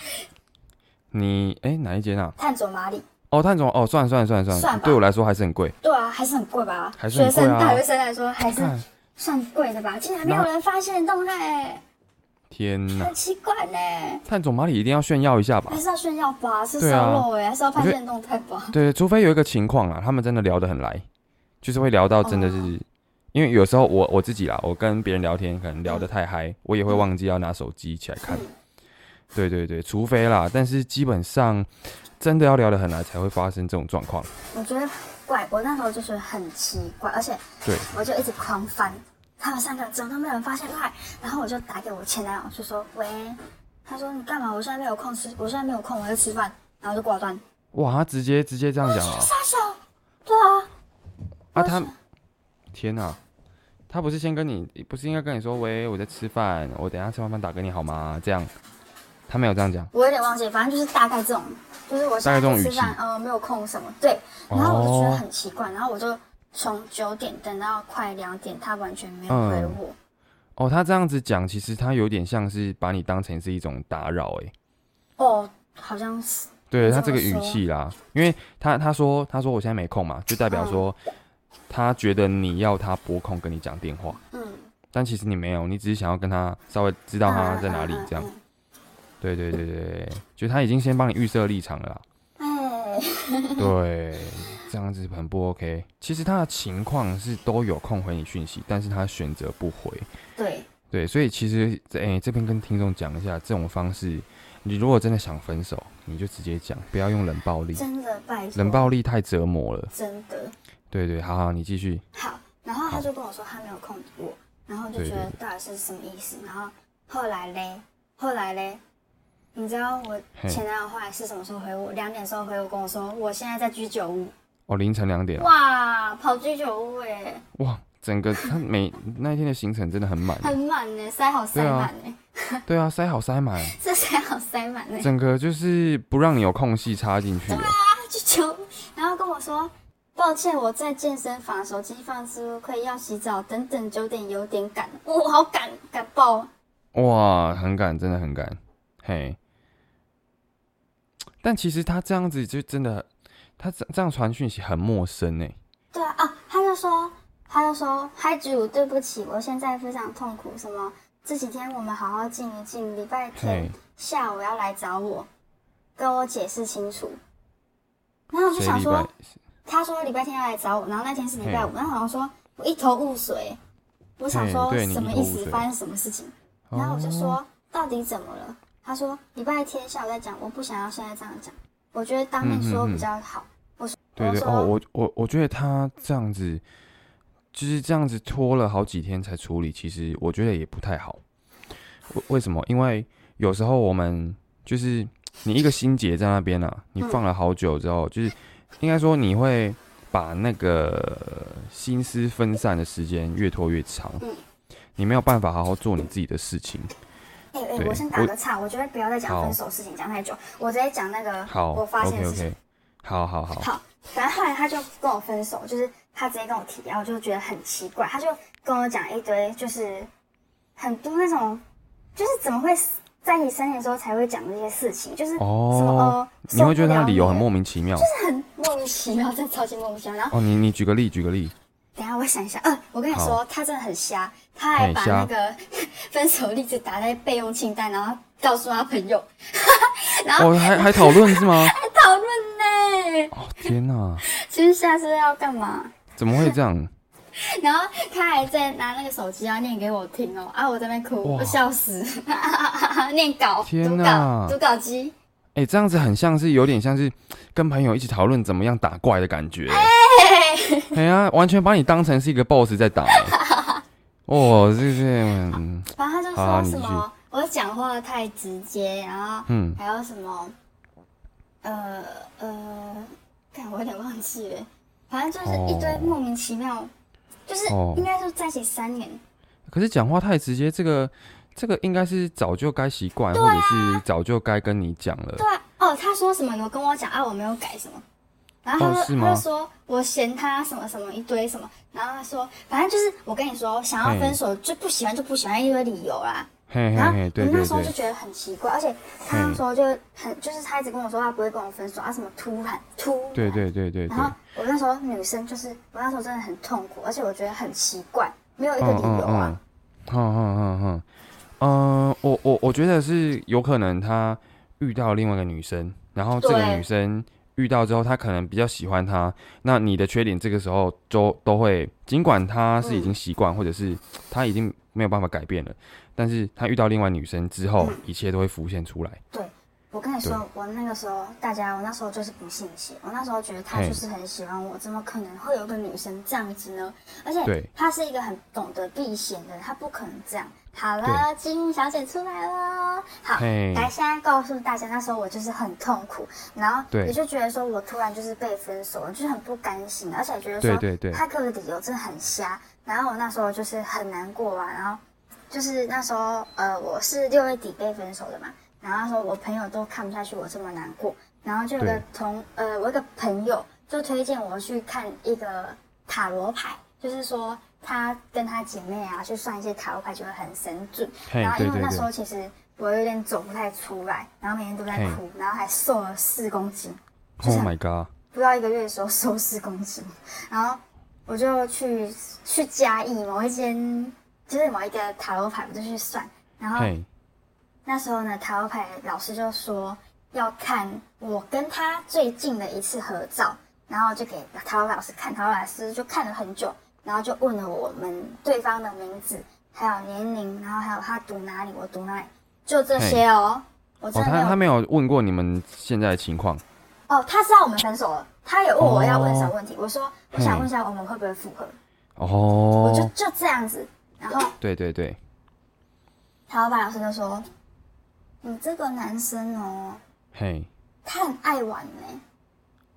你哎哪一间啊？探索马里，哦，探总哦，算了算了算了算了，对我来说还是很贵。对啊，还是很贵吧？还是啊学生大学生来说还是，算贵的吧？竟然没有人发现动态，天呐很！奇怪呢。探总马里一定要炫耀一下吧还？是要炫耀吧？是对啊烧肉哎，还是要拍我觉得现动态吧？对，除非有一个情况啊，他们真的聊得很来，就是会聊到真的是，哦因为有时候我我自己啦，我跟别人聊天可能聊嗯得太嗨，我也会忘记要拿手机起来看。对对对，除非啦，但是基本上真的要聊得很来才会发生这种状况。我觉得怪，我那时候就是很奇怪，而且对，我就一直狂翻，他们三个怎么都没有人发现赖，然后我就打给我前男友，就说喂，他说你干嘛？我现在没有空吃，我现在没有空，我在吃饭，然后就挂断。哇，他直接直接这样讲啊！傻小，对啊，啊，他天哪、他不是先跟你，不是应该跟你说，喂，我在吃饭，我等一下吃完饭打给你好吗？这样，他没有这样讲。我有点忘记，反正就是大概这种，就是我大概这种语气在吃饭，呃，没有空什么，对，然后我就觉得哦很奇怪，然后我就从九点等到快两点，他完全没有回嗯。我。哦，他这样子讲，其实他有点像是把你当成是一种打扰，哎，哦，好像是，对他这个语气啦，因为他他说他说我现在没空嘛，就代表说他觉得你要他拨空跟你讲电话，嗯，但其实你没有，你只是想要跟他稍微知道他在哪里这样。对对对对对，就他已经先帮你预设立场了哎，对，这样子很不 OK。其实他的情况是都有空回你讯息，但是他选择不回。对，对，所以其实哎、这边跟听众讲一下，这种方式，你如果真的想分手，你就直接讲，不要用冷暴力，真的拜，冷暴力太折磨了。真的对对，好好，你继续。好。然后他就跟我说他没有空理我，然后就对觉得对到底是什么意思？然后后来嘞，后来嘞，你知道我前男友后来是什么时候回我？两点的时候回我跟我说，我现在在居酒屋。哦，凌晨两点，哇，跑居酒屋哎，哇，整个他每 那一天的行程真的很满。很满呢，塞好塞对啊满呢，对啊，塞好塞满，这塞好塞满呢。整个就是不让你有空隙插进去。哎居酒屋，然后跟我说。抱歉，我在健身房，手机放置物柜，要洗澡，等等九点有点赶，我、好赶，赶爆！哇，很赶，真的很赶，嘿。但其实他这样子就真的，他这这样传讯息很陌生哎。对啊，啊，他就说，他就说，嗨主，对不起，我现在非常痛苦，什么这几天我们好好静一静，礼拜天，下午要来找我，跟我解释清楚。然后我就想说，？他说礼拜天要来找我，然后那天是礼拜五，然后好像说我一头雾水，我想说什么意思，发生什么事情？然后我就哦说到底怎么了？他说礼拜天下午再讲，我不想要现在这样讲，我觉得当面说比较好。对对我说哦，我我我觉得他这样子，就是这样子拖了好几天才处理，其实我觉得也不太好。为为什么？因为有时候我们就是你一个心结在那边啊，你嗯放了好久之后，就是应该说你会把那个心思分散的时间越拖越长嗯，你没有办法好好做你自己的事情。哎、哎、对我先打个岔，我觉得不要再讲分手事情讲太久，我直接讲那个好我发现的事情。OK，好好好，好，反正后来他就跟我分手，就是他直接跟我提，然后我就觉得很奇怪，他就跟我讲一堆，就是很多那种，就是怎么会在一起三年之后才会讲这些事情，就是什么哦呃，，你会觉得他的理由很莫名其妙。就是很莫名其妙，真的超级莫名其妙。然后哦，你你举个例，举个例。等下我想一下，呃，我跟你说，他真的很瞎，他还把那个 分手例子打在备用清单，然后告诉他朋友，然后哦，还还讨论是吗？还 讨论呢。哦，天哪，其实下次要干嘛？怎么会这样？然后他还在拿那个手机要念给我听哦，啊，我在那边哭，我笑死，念稿，天稿，读稿机，哎、这样子很像是有点像是跟朋友一起讨论怎么样打怪的感觉。哎呀，完全把你当成是一个 boss 在打、欸。哦，这这，嗯。反正他就说什么我讲话太直接，然后嗯，还有什么，呃呃，看我有点忘记了，反正就是一堆哦莫名其妙，就是哦。应该说在一起三年，可是讲话太直接，这个这个应该是早就该习惯，啊。或者是早就该跟你讲了。对啊，哦，他说什么有跟我讲啊，我没有改什么，然后他说、哦他就说我嫌他什么什么一堆什么，然后他说反正就是我跟你说，想要分手就不喜欢就不喜欢一堆理由啦。嘿嘿我那时候就觉得很奇怪，而且他那时候就很就是他一直跟我说他不会跟我分手，啊什么突然突然，对对对对对。然，后我那时候女生就是我那时候真的很痛苦，而且我觉得很奇怪，没有一个理由啊。哼哼哼哼，嗯，我我我觉得是有可能他遇到另外一个女生，然后这个女生遇到之后，他可能比较喜欢他，那你的缺点这个时候就都会，尽管他是已经习惯，或者是他已经没有办法改变了，但是他遇到另外女生之后，一切都会浮现出来。对我跟你说，我那个时候，大家，我那时候就是不信邪，我那时候觉得他就是很喜欢我，怎么可能会有个女生这样子呢？而且他是一个很懂得避嫌的人，他不可能这样。好了，金小姐出来了，好，嘿。来现在告诉大家，那时候我就是很痛苦，然后对。也就觉得说我突然就是被分手了，就是很不甘心，而且觉得说对对对，他给我的理由真的很瞎，然后我那时候就是很难过啊，然后就是那时候呃我是六月底被分手的嘛，然后那时候我朋友都看不下去我这么难过，然后就有个同呃我一个朋友就推荐我去看一个塔罗牌，就是说他跟他姐妹啊去算一些塔罗牌就会很神准，然后因为那时候其实我有点走不太出来，然后每天都在哭，然后还瘦了四公斤，Oh my god，不到一个月的时候瘦四公斤，然后我就去去嘉义某一间，就是某一个塔罗牌，我就去算，然后，那时候呢，塔罗牌老师就说要看我跟他最近的一次合照，然后就给塔罗牌老师看，塔罗牌老师就看了很久，然后就问了我们对方的名字，还有年龄，然后还有他读哪里，我读哪里，就这些哦。我真哦，的没有他他没有问过你们现在的情况，哦，他知道我们分手了，他有问我要问什么问题，我说我想问一下我们会不会复合，我就哦，就这样子，然后对对对，塔罗牌老师就说，你这个男生哦，嘿，他很爱玩呢，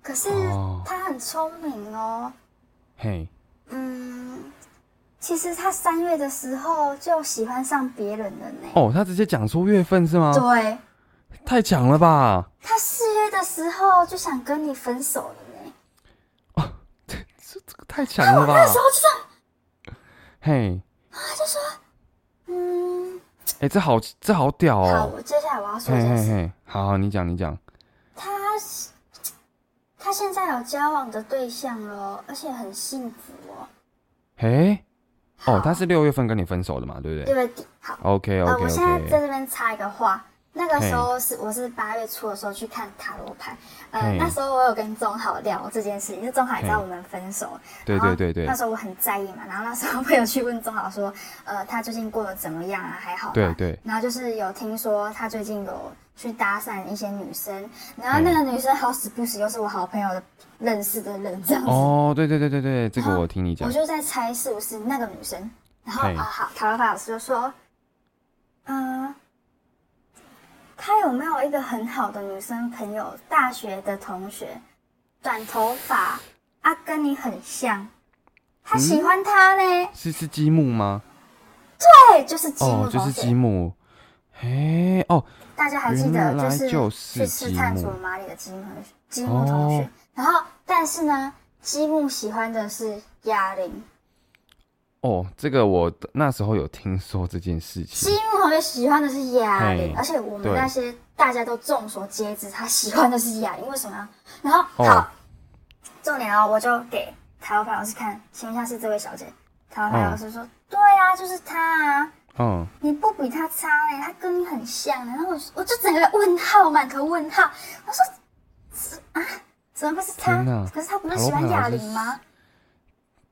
可是哦他很聪明哦，嘿，嗯，其实他三月的时候就喜欢上别人了呢，哦，他直接讲出月份是吗？对太强了吧！他四月的时候就想跟你分手了呢，这这个太强了吧那！时候就算，嘿，啊，就说，嗯，哎、这好这好屌好，哦！我接下来我要说嘿一件事。嘿嘿，好好，你讲你讲。他他现在有交往的对象了，而且很幸福哦。嘿，哦，他是六月份跟你分手的嘛，对不对六月底。好，？OK 呃，OK 我现在在这边插一个话。那个时候是我是八月初的时候去看塔罗牌，呃，那时候我有跟钟好聊这件事情，因为钟好也知道我们分手，对对对对那时候我很在意嘛，然后那时候我有去问钟好说，呃，他最近过得怎么样啊？还好吗？对对，然后就是有听说他最近有去搭讪一些女生，然后那个女生好死不死又是我好朋友的认识的人，这样子。哦，对对对对对，这个我听你讲我。就在猜是不是那个女生。然后嘿啊，好，塔罗牌老师就说，嗯、他有没有一个很好的女生朋友，大学的同学，短头发，啊，跟你很像，他喜欢他呢？是是积木吗？对，就是积木哦，就是积木。嘿，哦，大家还记得原来是就是去吃积木探索马里的积木积木同学，哦然后但是呢，积木喜欢的是哑铃，哦，这个我那时候有听说这件事积情。木同学喜欢的是哑铃，而且我们那些大家都众所皆知，他喜欢的是哑铃，为什么呢？然后哦好，重点哦，我就给台湾老师看，请问一下是这位小姐，台湾老师说，对啊，就是她啊。嗯，你不比他差哎、他跟你很像欸然后我我就整个问号，满头问号。我说，是啊，怎么会是他天哪？可是他不是喜欢哑铃吗？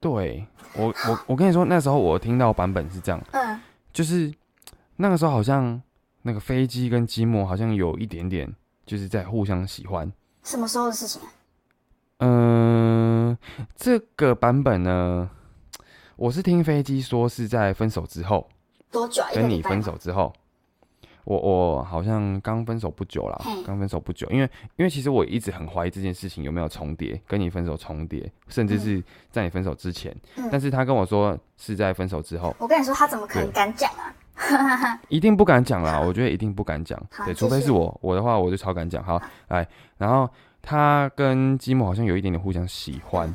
对我 我我跟你说，那时候我听到版本是这样，嗯，就是那个时候好像那个飞机跟积木好像有一点点就是在互相喜欢。什么时候的事情啊？嗯，这个版本呢，我是听飞机说是在分手之后，多久跟你分？手之后，我我好像刚分手不久啦，刚分手不久，因为因为其实我一直很怀疑这件事情有没有重叠，跟你分手重叠，甚至是在你分手之前，嗯。但是他跟我说是在分手之后，我跟你说，他怎么可能敢讲啊？一定不敢讲啦，我觉得一定不敢讲，对，除非是我，我的话我就超敢讲。好，来，然后他跟积木好像有一点点互相喜欢，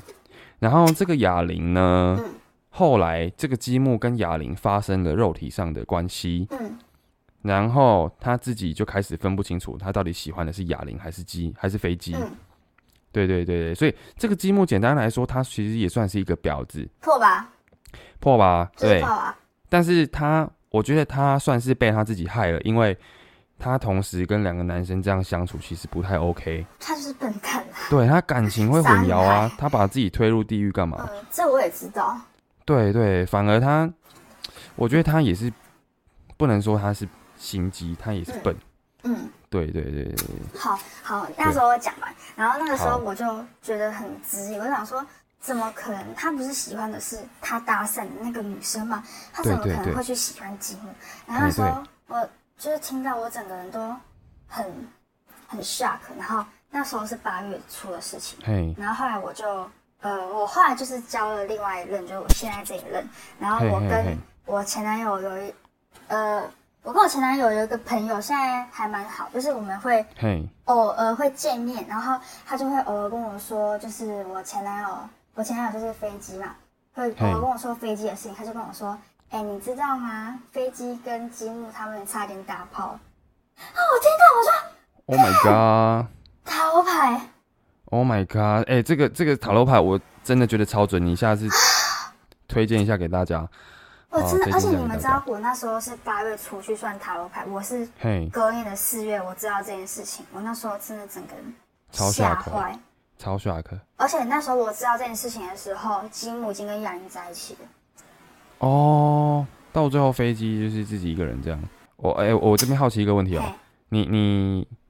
然后这个哑铃呢，嗯后来这个积木跟哑铃发生了肉体上的关系，嗯，然后他自己就开始分不清楚，他到底喜欢的是哑铃还是鸡还是飞机。嗯对对对对，所以这个积木简单来说，它其实也算是一个婊子，破吧，破吧？对。但是他，我觉得他算是被他自己害了，因为他同时跟两个男生这样相处，其实不太 OK。他就是笨蛋啊。对他感情会混淆啊，他把自己推入地狱干嘛？嗯，这我也知道。对对，反而他，我觉得他也是不能说他是心机，他也是笨。嗯，对对对对对，好好，那时候我讲完，然后那个时候我就觉得很质疑，我就想说，怎么可能？他不是喜欢的是他搭讪的那个女生吗？他怎么可能会去喜欢积木？然后那时哎候我就是听到我整个人都很很 shock，然后那时候是八月初的事情，嘿，然后后来我就呃，我后来就是交了另外一任，就是我现在这一任，然后我跟我前男友有一呃，我跟我前男友有一个朋友，现在还蛮好，就是我们会嘿，偶尔会见面，然后他就会偶尔跟我说，就是我前男友，我前男友就是飞机嘛，会偶尔跟我说飞机的事情，他就跟我说，哎、你知道吗？飞机跟积木他们差点打炮。啊，我听到我说 Oh my 塔罗牌，my god！哎、这个这个塔罗牌我真的觉得超准，你下次推荐一下给大家。好我真的，而且你们知道我那时候是八月初去算塔罗牌，我是嘿，隔年的四月我知道这件事情，我那时候真的整个人超吓坏。超 shock。而且那时候我知道这件事情的时候，吉姆已经跟雅玲在一起了。哦，到最后飞机就是自己一个人这样。我哎、我这边好奇一个问题哦、嘿你你嘿，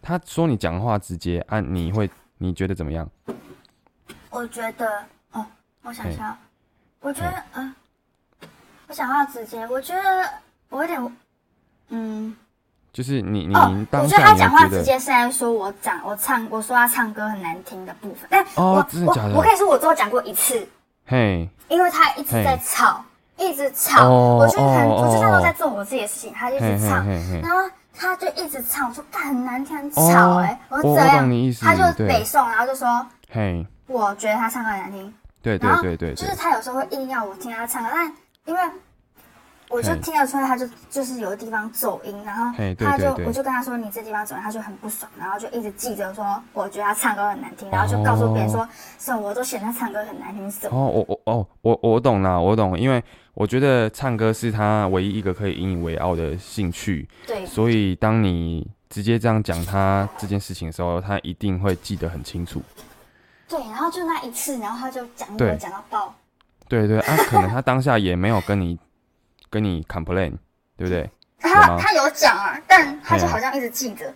他说你讲话直接，啊、你会你觉得怎么样？我觉得，哦，我想一下，我觉得，嗯、我讲话直接，我觉得我有点，嗯，就是你你、哦，你当我觉得他讲话直接是在说我讲我唱，我说他唱歌很难听的部分，但哦我我我可以说，我只有讲过一次，嘿，因为他一直在吵，一直吵，哦我就很，哦我就那时候哦在做我自己的事情，他就一直唱，然后他就一直唱，我说干很难听，吵哎、我说这样他就北对，宋，然后就说嘿，我觉得他唱歌很难听，对对对就是，他有时候会硬要我听他唱歌，但因为我就听得出来，他就就是有的地方走音，然后他就我就跟他说你这地方走音，他就很不爽，然后就一直记着说我觉得他唱歌很难听，然后就告诉别人说什么我都嫌他唱歌很难听什么。哦，我我哦，我我懂了，我懂，因为我觉得唱歌是他唯一一个可以引以为傲的兴趣，对。所以当你直接这样讲他这件事情的时候，他一定会记得很清楚。对，然后就那一次，然后他就讲对。我讲到爆，对对啊，可能他当下也没有跟你跟你 complain，对不对？他他有讲啊，但他就好像一直记得。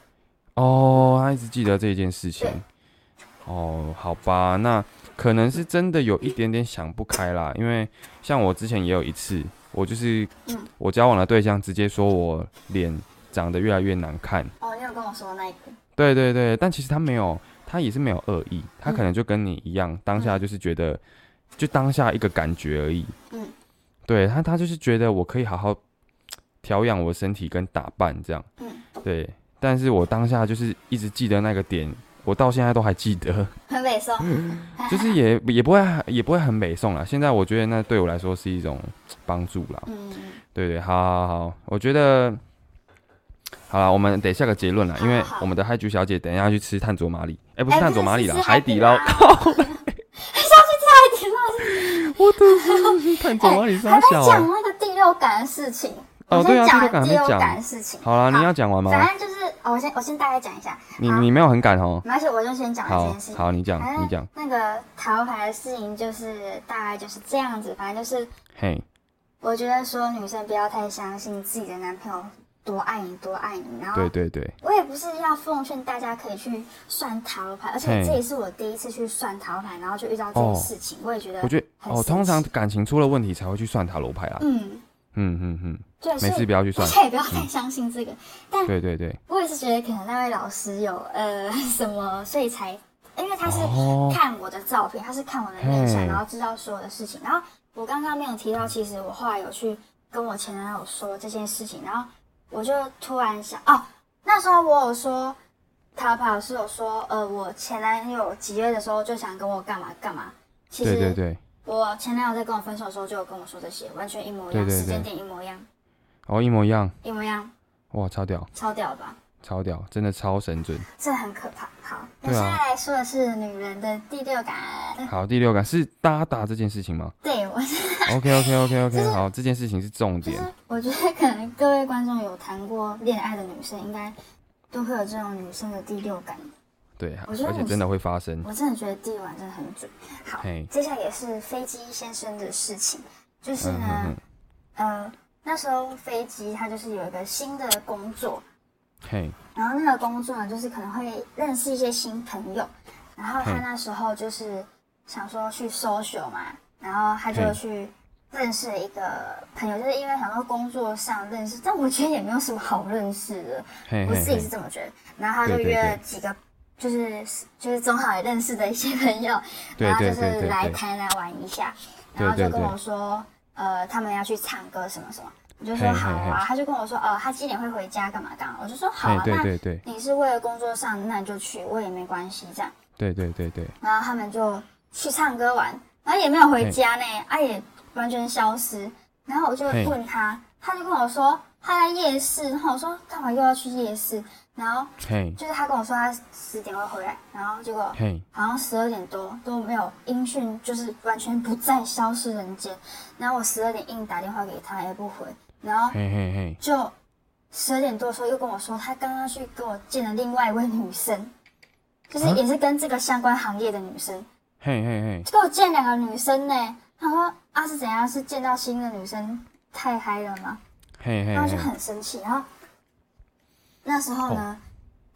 哦，他一直记得这件事情。哦，好吧，那可能是真的有一点点想不开啦。因为像我之前也有一次，我就是、嗯我交往的对象直接说我脸长得越来越难看。哦，你有跟我说那一个，对对对，但其实他没有，他也是没有恶意，他嗯可能就跟你一样，当下就是觉得，就当下一个感觉而已。嗯，对他，他就是觉得我可以好好调养我的身体跟打扮这样。嗯，对，但是我当下就是一直记得那个点，我到现在都还记得，很美颂。就是也也不会也不会很美颂啦。现在我觉得那对我来说是一种帮助啦。嗯，对对，好好好，我觉得好了，我们得下个结论了，因为我们的嗨菊小姐等一下要去吃炭佐麻里，哎、不是哎炭佐麻里啦，海底捞 我的是炭佐麻里还在、讲欸。那个第六感的事情。哦对啊第六感还第六没讲感的事情。好啦，你要讲完吗？反正就是，哦我先我先大概讲一下。你你没有很赶哦。没关系，我就先讲了这件事情。好，你讲你讲，那个桃牌的事情，就是大概就是这样子。反正就是，嘿，我觉得说女生不要太相信自己的男朋友多爱你，多爱你。然后对对对，我也不是要奉劝大家可以去算塔罗牌，而且这也是我第一次去算塔罗牌，然后就遇到这件事情，我也觉得我觉得哦，通常感情出了问题才会去算塔罗牌啦。嗯，嗯嗯嗯，对，没事不要去算大。家也不要太相信这个。但对对对，我也是觉得可能那位老师有呃 什么，所以才因为他是哦，看我的照片，他是看我的面相，然后知道所有的事情。然后我刚刚没有提到，其实我后来有去跟我前男友说这件事情，然后我就突然想，哦，那时候我有说，塔牌老师有说，呃，我前男友几月的时候就想跟我干嘛干嘛。其实对对对，我前男友在跟我分手的时候就有跟我说这些，完全一模一样，对对对时间点一模一样，哦，一模一样，一模一样，哇，超屌，超屌吧？超屌，真的超神准。这很可怕。好，那对啊现在来说的是女人的第六感。好，第六感是搭打这件事情吗对我是？OK OK OK 就 OK，是好，这件事情是重点是。我觉得可能各位观众有谈过恋爱的女生，应该都会有这种女生的第六感。对，而且真的会发生。我真的觉得第一晚真的很准。好，接下来也是飞机先生的事情，就是嗯呢，哼呃，那时候飞机它就是有一个新的工作，嘿，然后那个工作呢，就是可能会认识一些新朋友，然后他那时候就是想说去 social 嘛，然后他就去认识了一个朋友，就是因为想说工作上认识，但我觉得也没有什么好认识的，我自己是，这么觉得。然后他就约了几个，就是就是中好也认识的一些朋友，对然后就是来，台南玩一下，然后就跟我说，呃，他们要去唱歌什么什么，我就说好啊，嘿。他就跟我说，呃，他几点会回家干嘛干嘛，我就说好啊，那你是为了工作上，那你就去，我也没关系这样。对对对对，然后他们就去唱歌玩，然后也没有回家呢，啊也完全消失。然后我就嘿。问他，他就跟我说他在夜市，然后我说干嘛又要去夜市？然后嘿就是他跟我说他十点会回来，然后结果，好像十二点多都没有音讯，就是完全不再消失人间。然后我十二点硬打电话给他也不回，然后就十二点多的时候又跟我说，他刚刚去跟我见了另外一位女生，就是啊也是跟这个相关行业的女生，嘿嘿嘿，跟我见两个女生呢。他说啊是怎样？是见到新的女生太嗨了吗？嘿嘿然后就，很生气。然后那时候呢，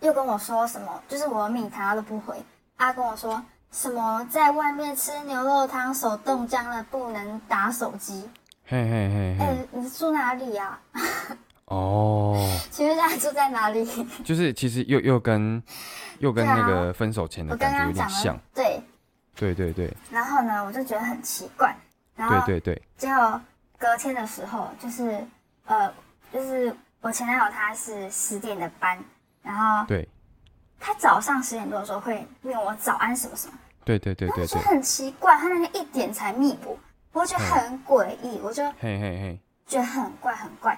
又跟我说什么，就是我密他都不回。他跟我说什么在外面吃牛肉汤手冻僵了，不能打手机。嘿嘿嘿哎、嘿，你住哪里呀、哦，请问一下住在哪里？就是其实又又跟又跟那个分手前的感觉有点像，，对。对对对然后呢，我就觉得很奇怪。然后对对对，结果隔天的时候，就是呃，就是我前男友他是十点的班，然后对他早上十点多的时候会问我早安什么什么，对对对对对，我就很奇怪，他那天一点才密我，我就觉得很诡异，我就嘿嘿嘿，觉得很怪很怪。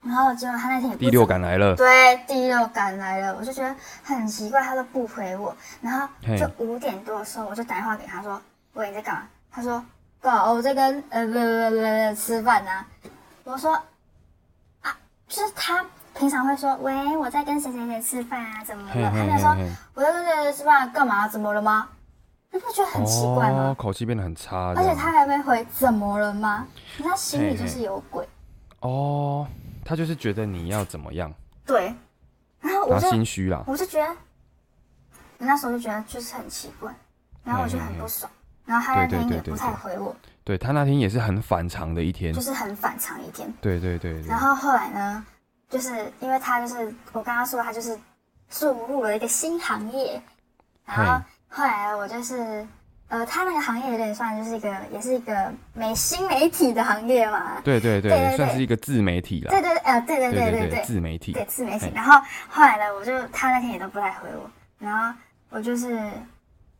然后结果他那天也第六感来了，对，第六感来了，我就觉得很奇怪，他都不回我。然后就五点多的时候，我就打电话给他说：“喂，你在干嘛？”他说：“干嘛？我在跟呃不不不不吃饭呢、我说：“啊，就是他平常会说喂，我在跟谁谁谁吃饭啊，怎么了？”他就说嘿嘿，：“我在跟谁谁谁吃饭，干嘛？怎么了吗？”你不觉得很奇怪吗？哦，口气变得很差，而且他还没回怎么了吗？你他心里就是有鬼。哦，他就是觉得你要怎么样，对，然后我就心虚啦，我就觉得，我那时候就觉得就是很奇怪，然后我就很不爽，然后他那天也不太回我，对他那天也是很反常的一天就，是很反常一天。对对对对然，后后来呢，就是因为他就是我刚刚说他就是注入了一个新行业，然后后来我就是呃，他那个行业有点算就是一个，也是一个美新媒体的行业嘛。对对对，算是一个自媒体啦。对对呃，对对对对对对，自媒体。对自媒体。然后后来呢，我就他那天也都不太回我，然后我就是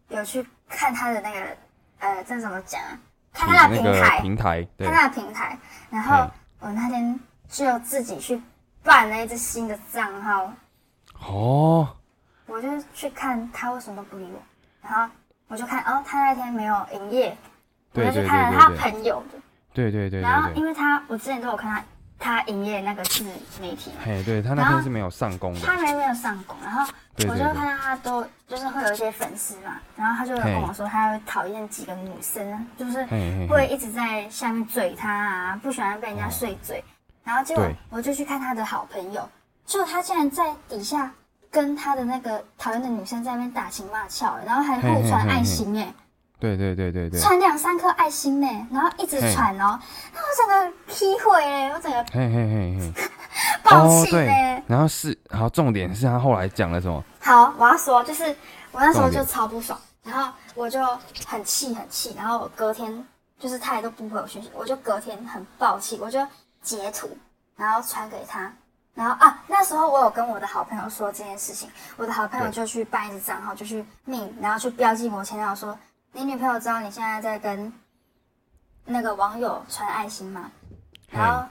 有去看他的那个呃，这怎么讲啊？看他的那个平台，平台，对。看他的平台。然后我那天就自己去办了一只新的账号，哦，我就去看他为什么都不理我，然后我就看哦，他那天没有营业，我就去对对对看了他朋友的，对对对然后因为他我之前都有看他他营业那个自媒体嘛，嘿，对他那天是没有上工的，他没没有上工，然后对对对，我就看到他都就是会有一些粉丝嘛，然后他就有跟我说他会讨厌几个女生啊，就是嘿嘿嘿，会一直在下面嘴他啊，不喜欢被人家碎嘴。然后结果对。我就去看他的好朋友，就他竟然在底下跟他的那个讨厌的女生在那边打情骂俏，然后还互传爱心哎、对对对对对，传两三颗爱心呢、然后一直嘿。传哦，那我整个劈毁哎，我整个嘿嘿嘿嘿，爆哦 气呢、对，然后是，好，重点是他后来讲了什么？好，我要说，就是我那时候就超不爽，然后我就很气很气，然后我隔天就是他也都不回我讯息，我就隔天很暴气，我就截图，然后传给他，然后啊，那时候我有跟我的好朋友说这件事情，我的好朋友就去办一个账号，就去命，然后去标记我前男友说，你女朋友知道你现在在跟那个网友传爱心吗？然后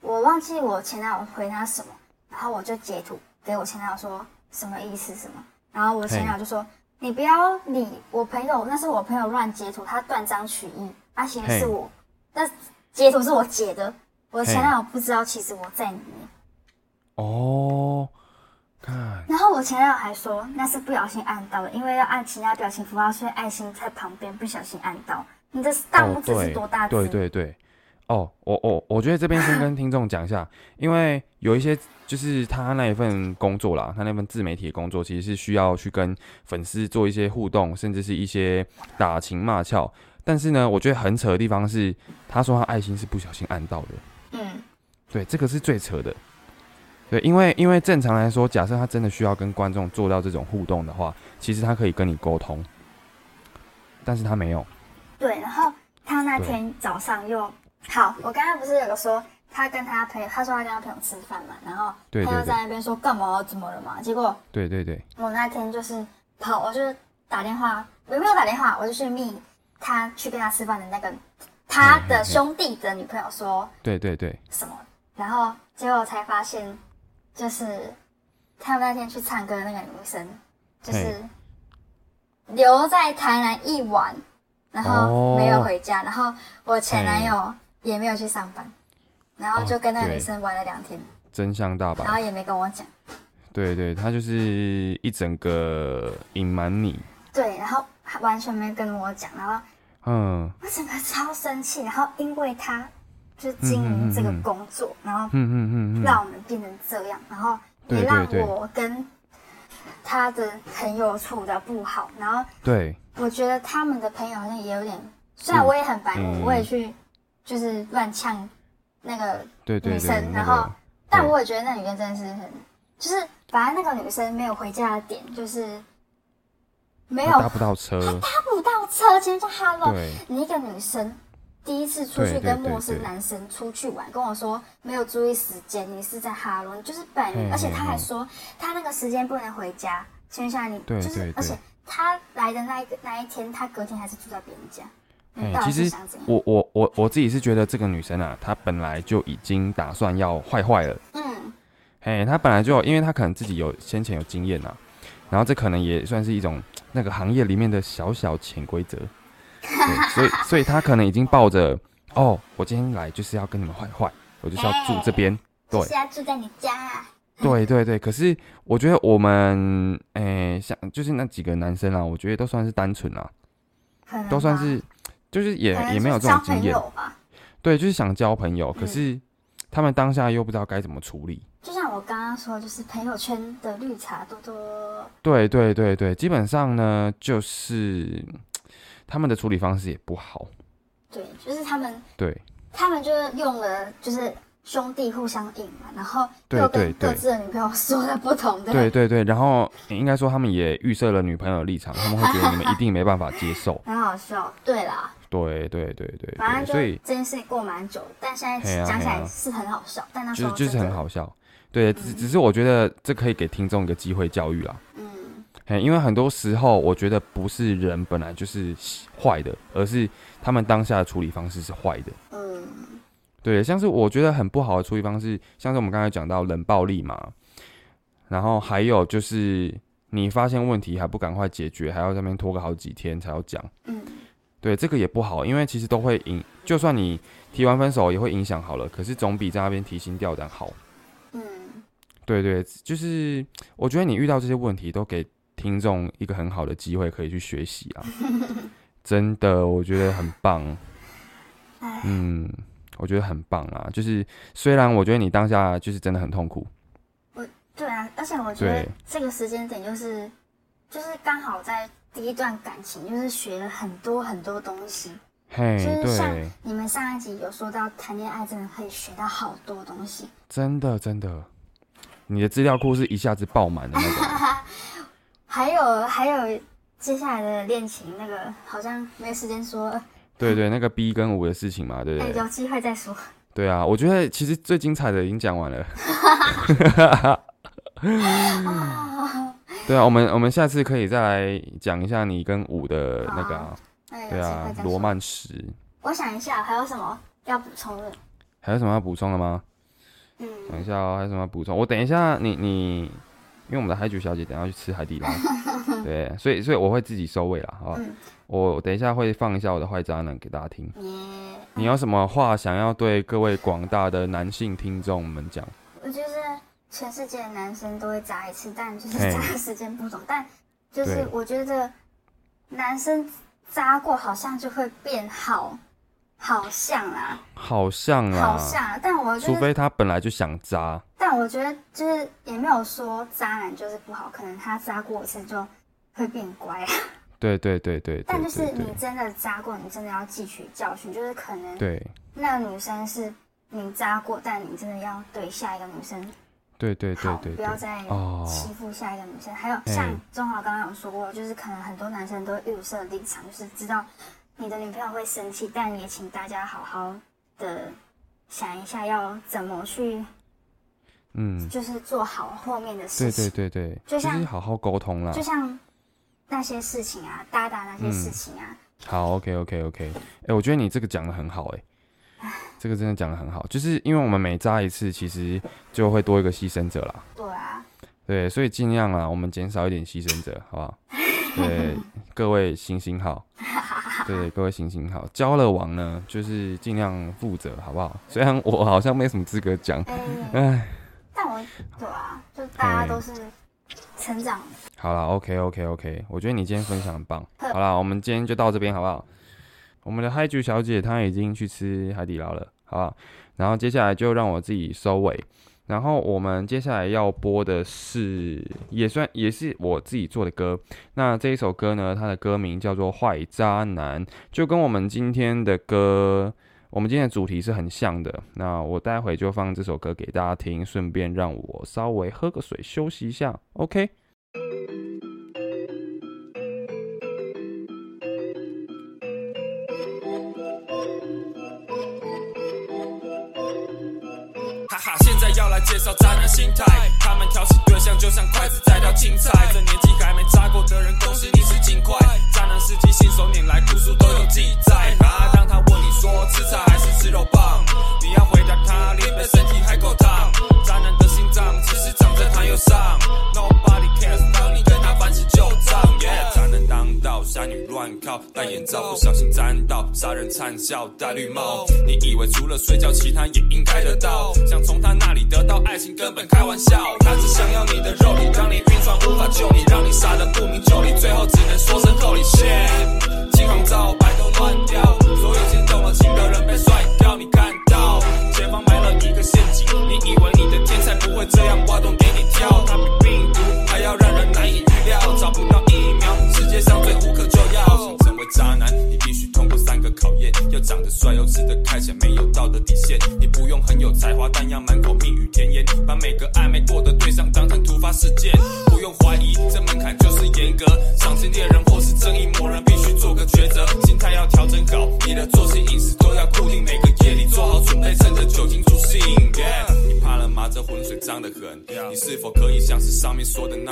我忘记我前男友回他什么，然后我就截图给我前男友说什么意思什么，然后我前男友就说你不要理我朋友，那是我朋友乱截图，他断章取义，他其实是我，那截图是我截的，我前男友不知道其实我在里面，哦，看，然后我前男友还说那是不小心按到的，因为要按其他表情符号，所以爱心在旁边不小心按到，你的大哦拇指是多大只？对对对，哦，我我我觉得这边先跟听众讲一下，因为有一些就是他那一份工作啦，他那份自媒体的工作其实是需要去跟粉丝做一些互动，甚至是一些打情骂俏。但是呢，我觉得很扯的地方是，他说他爱心是不小心按到的，嗯，对，这个是最扯的。对，因为因为正常来说，假设他真的需要跟观众做到这种互动的话，其实他可以跟你沟通，但是他没有。对，然后他那天早上又好，我刚刚不是有个说他跟他朋友，他说他跟他朋友吃饭嘛，然后他又在那边说干嘛怎么了嘛，结果对对对，我那天就是跑，我就打电话，我没有打电话，我就去密他去跟他吃饭的那个他的兄弟的女朋友说对对对，什么，然后结果才发现，就是他们那天去唱歌的那个女生，就是留在台南一晚，然后哦。没有回家，然后我前男友也没有去上班，然后就跟那个女生玩了两天，真相大白。然后也没跟我讲。对对，他就是一整个隐瞒你，对，然后完全没跟我讲，然后嗯。我整个超生气，然后因为他就是经营这个工作，然后嗯嗯嗯嗯，让我们变成这样，然后也让我跟他的朋友处的不好，然后对。我觉得他们的朋友好像也有点，虽然我也很白目，嗯我也去就是乱呛那个女生，然后个但我也觉得那女生真的是很，就是反正那个女生没有回家的点就是没有他搭不到车，搭不到车，今天就 Hello，你一个女生第一次出去跟陌生男生出去玩，跟我说没有注意时间，你是在哈罗，就是本人，而且他还说他那个时间不能回家，请问一下你，对就是对对而且他来的那一个那一天，他隔天还是住在别人家，其实？我我我我自己是觉得这个女生啊，她本来就已经打算要坏坏了，嗯，哎，她本来就因为她可能自己有先前有经验呐、然后这可能也算是一种那个行业里面的小小潜规则，对，所以 所以他可能已经抱着哦，我今天来就是要跟你们坏坏，我就是要住这边，对。就是要住在你家、啊，对对对，可是我觉得我们诶、像就是那几个男生啊，我觉得都算是单纯啊，可能吧都算是就是也也没有这种经验，吧。对，就是想交朋友，嗯。可是他们当下又不知道该怎么处理。就像我刚刚说，就是朋友圈的绿茶多多，对对对对，基本上呢，就是他们的处理方式也不好。对，就是他们对他们就是用了，就是兄弟互相隐瞒，然后对又跟对对各自的女朋友说了不同的。对对对，然后应该说他们也预设了女朋友的立场，他们会觉得你们一定没办法接受。很好笑。对啦，对对对对对，反正就所以这件事过蛮久，但现在讲起来是很好笑，但那时候就是就是很好笑。对，只只是我觉得这可以给听众一个机会教育啦。嗯，嘿，因为很多时候我觉得不是人本来就是坏的，而是他们当下的处理方式是坏的。嗯，对，像是我觉得很不好的处理方式，像是我们刚才讲到冷暴力嘛，然后还有就是你发现问题还不赶快解决，还要在那边拖个好几天才要讲。嗯，对，这个也不好，因为其实都会影，就算你提完分手也会影响好了，可是总比在那边提心吊胆好。嗯，对对，就是我觉得你遇到这些问题，都给听众一个很好的机会可以去学习啊，真的，我觉得很棒。哎，嗯，我觉得很棒啊，就是虽然我觉得你当下就是真的很痛苦，我对啊，而且我觉得这个时间点就是，就是刚好在第一段感情，就是学了很多很多东西。嘿，就是像对，你们上一集有说到，谈恋爱真的可以学到好多东西。真的真的，你的资料库是一下子爆满的那种。还有还有，接下来的恋情那个好像没时间说了，对对，那个 B 跟五的事情嘛，对不哎，对？有机会再说。对啊，我觉得其实最精彩的已经讲完了。对啊，我们我们下次可以再来讲一下你跟五的那个、对啊。罗曼史，我想一下，还有什么要补充的？还有什么要补充的吗？嗯，等一下哦，还有什么要补充？我等一下你你，因为我们的海菊小姐等下去吃海底捞，对，所以所以我会自己收尾啦，好吧？嗯我等一下会放一下我的坏渣男给大家听。你有什么话想要对各位广大的男性听众们讲？我觉得全世界的男生都会扎一次，但就是嘿扎的时间不同。但就是我觉得男生扎过好像就会变好，好像啊，好像好啊，像啊。但我除非他本来就想渣，但我觉得就是也没有说渣男就是不好，可能他渣过一次就会变乖啊。对对对对对但就是你真的渣过，你真的要汲取教训，就是可能对那个女生是你渣过，但你真的要对下一个女生对对对不要再哦，欺负下一个女生。还有像中华刚刚有说过，就是可能很多男生都会预设立场，就是知道你的女朋友会生气，但也请大家好好的想一下，要怎么去嗯，就是做好后面的事情。对对对，就像就是好好沟通啦。就。像那些事情啊，搭搭那些事情啊，好，OK OK OK，哎、我觉得你这个讲的很好、哎，这个真的讲的很好，就是因为我们每扎一次，其实就会多一个牺牲者啦。对啊，对，所以尽量啊，我们减少一点牺牲者，好不好？对，各位行行好，对，各位行行好。交了王呢，就是尽量负责，好不好？虽然我好像没什么资格讲，哎、哎，但我对啊，就大家都是成长的。好啦 o k OK OK，我觉得你今天分享很棒。好啦，我们今天就到这边，好不好？我们的嗨菊小姐她已经去吃海底捞了，好不好？然后接下来就让我自己收尾。然后我们接下来要播的是，也算也是我自己做的歌。那这一首歌呢，它的歌名叫做《坏渣男》，就跟我们今天的歌，我们今天的主题是很像的。那我待会就放这首歌给大家听，顺便让我稍微喝个水休息一下，OK？要来介绍渣男心态，他们挑起对象就像筷子在挑青菜，这年纪还没扎过的人，恭喜你是金块。渣男司机信手拈来，古书都有记载。啊，当他问你说吃菜还是吃肉棒，你要回答他脸的身体还够烫。渣男的心脏只是长在他右上，Nobody cares，当你跟他翻起旧账。Yeah，渣男当道，侠女乱靠，戴眼罩不小心沾到，杀人惨笑戴绿帽。你以为除了睡觉，其他也应该得到，想从他那里得到爱情，根本开玩笑。他只想要你的肉体，让你晕船无法救你，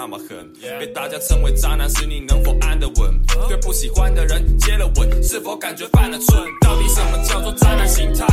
那么狠？被大家称为渣男时，你能否安得稳？对不喜欢的人接了吻，是否感觉犯了蠢？到底什么叫做渣男心态？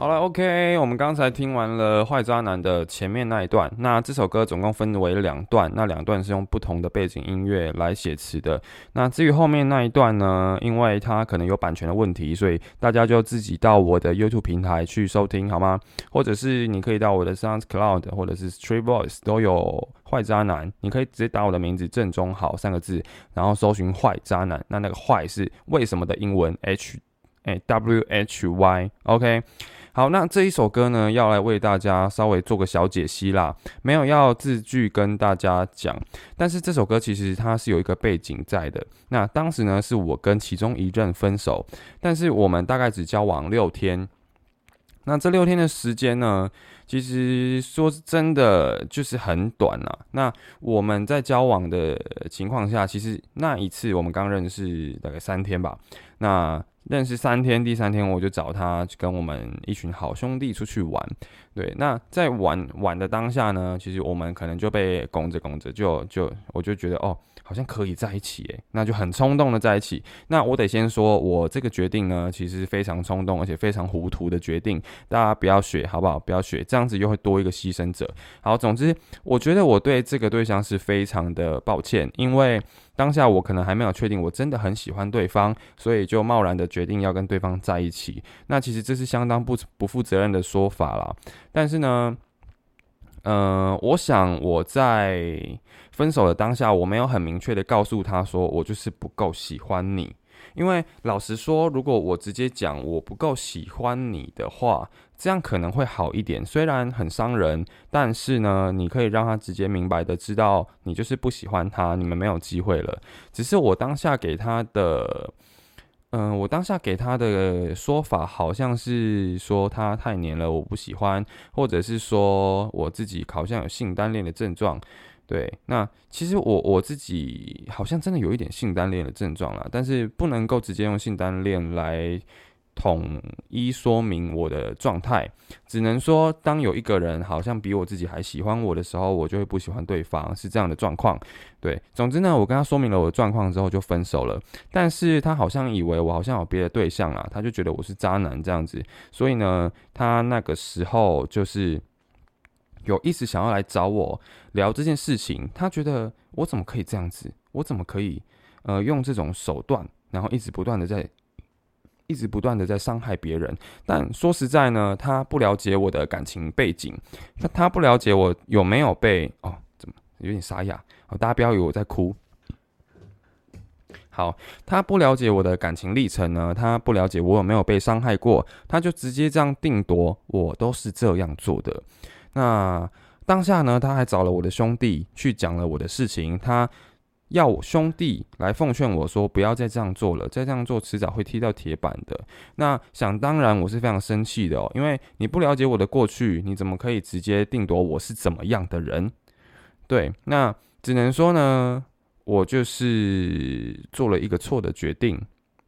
好了，OK，我们刚才听完了《坏渣男》的前面那一段。那这首歌总共分为两段，那两段是用不同的背景音乐来写词的。那至于后面那一段呢，因为它可能有版权的问题，所以大家就自己到我的 YouTube 平台去收听，好吗？或者是你可以到我的 SoundCloud 或者是 Street Voice 都有《坏渣男》，你可以直接打我的名字“正中好”三个字，然后搜寻“坏渣男”。那那个“坏”是为什么的英文 H，哎 W H Y，OK。好，那这一首歌呢，要来为大家稍微做个小解析啦，没有要字句跟大家讲，但是这首歌其实它是有一个背景在的。那当时呢，是我跟其中一任分手，但是我们大概只交往六天。那这六天的时间呢，其实说真的就是很短啦。那我们在交往的情况下，其实那一次我们刚认识大概三天吧。那认识三天，第三天我就找他跟我们一群好兄弟出去玩。对，那在玩玩的当下呢，其实我们可能就被拱着拱着，就就我就觉得哦，好像可以在一起诶，那就很冲动的在一起。那我得先说，我这个决定呢，其实非常冲动，而且非常糊涂的决定。大家不要学，好不好？不要学，这样子又会多一个牺牲者。好，总之，我觉得我对这个对象是非常的抱歉，因为当下我可能还没有确定我真的很喜欢对方，所以就贸然的决定要跟对方在一起。那其实这是相当不不负责任的说法啦。但是呢，呃，我想我在分手的当下，我没有很明确的告诉他说我就是不够喜欢你。因为老实说，如果我直接讲我不够喜欢你的话，这样可能会好一点。虽然很伤人，但是呢，你可以让他直接明白的知道你就是不喜欢他，你们没有机会了。只是我当下给他的，嗯、我当下给他的说法好像是说他太黏了，我不喜欢，或者是说我自己好像有性单恋的症状。对，那其实我我自己好像真的有一点性单恋的症状了，但是不能够直接用性单恋来统一说明我的状态，只能说当有一个人好像比我自己还喜欢我的时候，我就会不喜欢对方，是这样的状况。对，总之呢，我跟他说明了我的状况之后就分手了，但是他好像以为我好像有别的对象啊，他就觉得我是渣男这样子，所以呢，他那个时候就是。有一直想要来找我聊这件事情，他觉得我怎么可以这样子？我怎么可以呃用这种手段，然后一直不断的在一直不断的在伤害别人？但说实在呢，他不了解我的感情背景，他他不了解我有没有被哦，怎么有点沙哑？哦，大家不要以为我在哭。好，他不了解我的感情历程呢，他不了解我有没有被伤害过，他就直接这样定夺我都是这样做的。那当下呢，他还找了我的兄弟去讲了我的事情，他要我兄弟来奉劝我说，不要再这样做了，再这样做迟早会踢到铁板的。那想当然，我是非常生气的哦，因为你不了解我的过去，你怎么可以直接定夺我是怎么样的人？对，那只能说呢，我就是做了一个错的决定。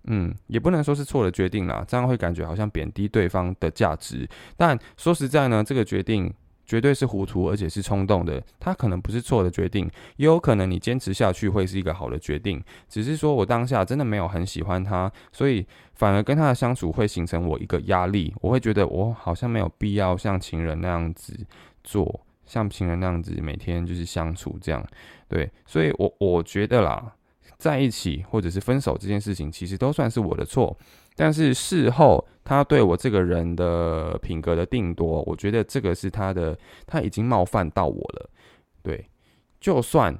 嗯，也不能说是错的决定啦，这样会感觉好像贬低对方的价值。但说实在呢，这个决定绝对是糊涂，而且是冲动的。他可能不是错的决定，也有可能你坚持下去会是一个好的决定。只是说我当下真的没有很喜欢他，所以反而跟他的相处会形成我一个压力。我会觉得我好像没有必要像情人那样子做，像情人那样子每天就是相处这样。对，所以我我觉得啦。在一起或者是分手这件事情，其实都算是我的错。但是事后他对我这个人的品格的定夺，我觉得这个是他的，他已经冒犯到我了。对，就算。